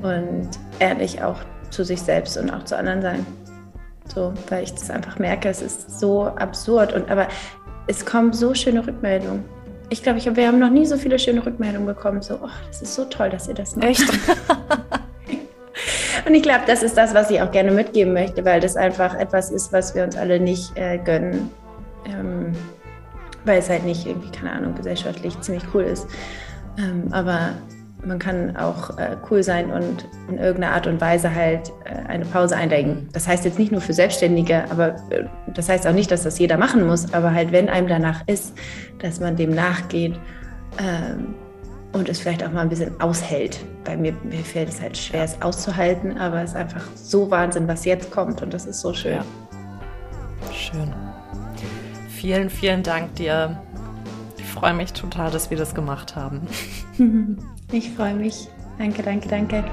und ehrlich auch zu sich selbst und auch zu anderen sein. So, weil ich das einfach merke, es ist so absurd und aber es kommen so schöne Rückmeldungen. Ich glaube, ich, wir haben noch nie so viele schöne Rückmeldungen bekommen. So, oh, das ist so toll, dass ihr das macht. Echt? *laughs* und ich glaube, das ist das, was ich auch gerne mitgeben möchte, weil das einfach etwas ist, was wir uns alle nicht äh, gönnen. Ähm, weil es halt nicht irgendwie, keine Ahnung, gesellschaftlich ziemlich cool ist. Ähm, aber man kann auch äh, cool sein und in irgendeiner Art und Weise halt äh, eine Pause einlegen. Das heißt jetzt nicht nur für Selbstständige, aber äh, das heißt auch nicht, dass das jeder machen muss, aber halt, wenn einem danach ist, dass man dem nachgeht ähm, und es vielleicht auch mal ein bisschen aushält. Bei mir, mir fällt es halt schwer, es auszuhalten, aber es ist einfach so Wahnsinn, was jetzt kommt und das ist so schön. Ja. Schön. Vielen, vielen Dank dir. Ich freue mich total, dass wir das gemacht haben. *laughs* Ich freue mich. Danke, danke, danke.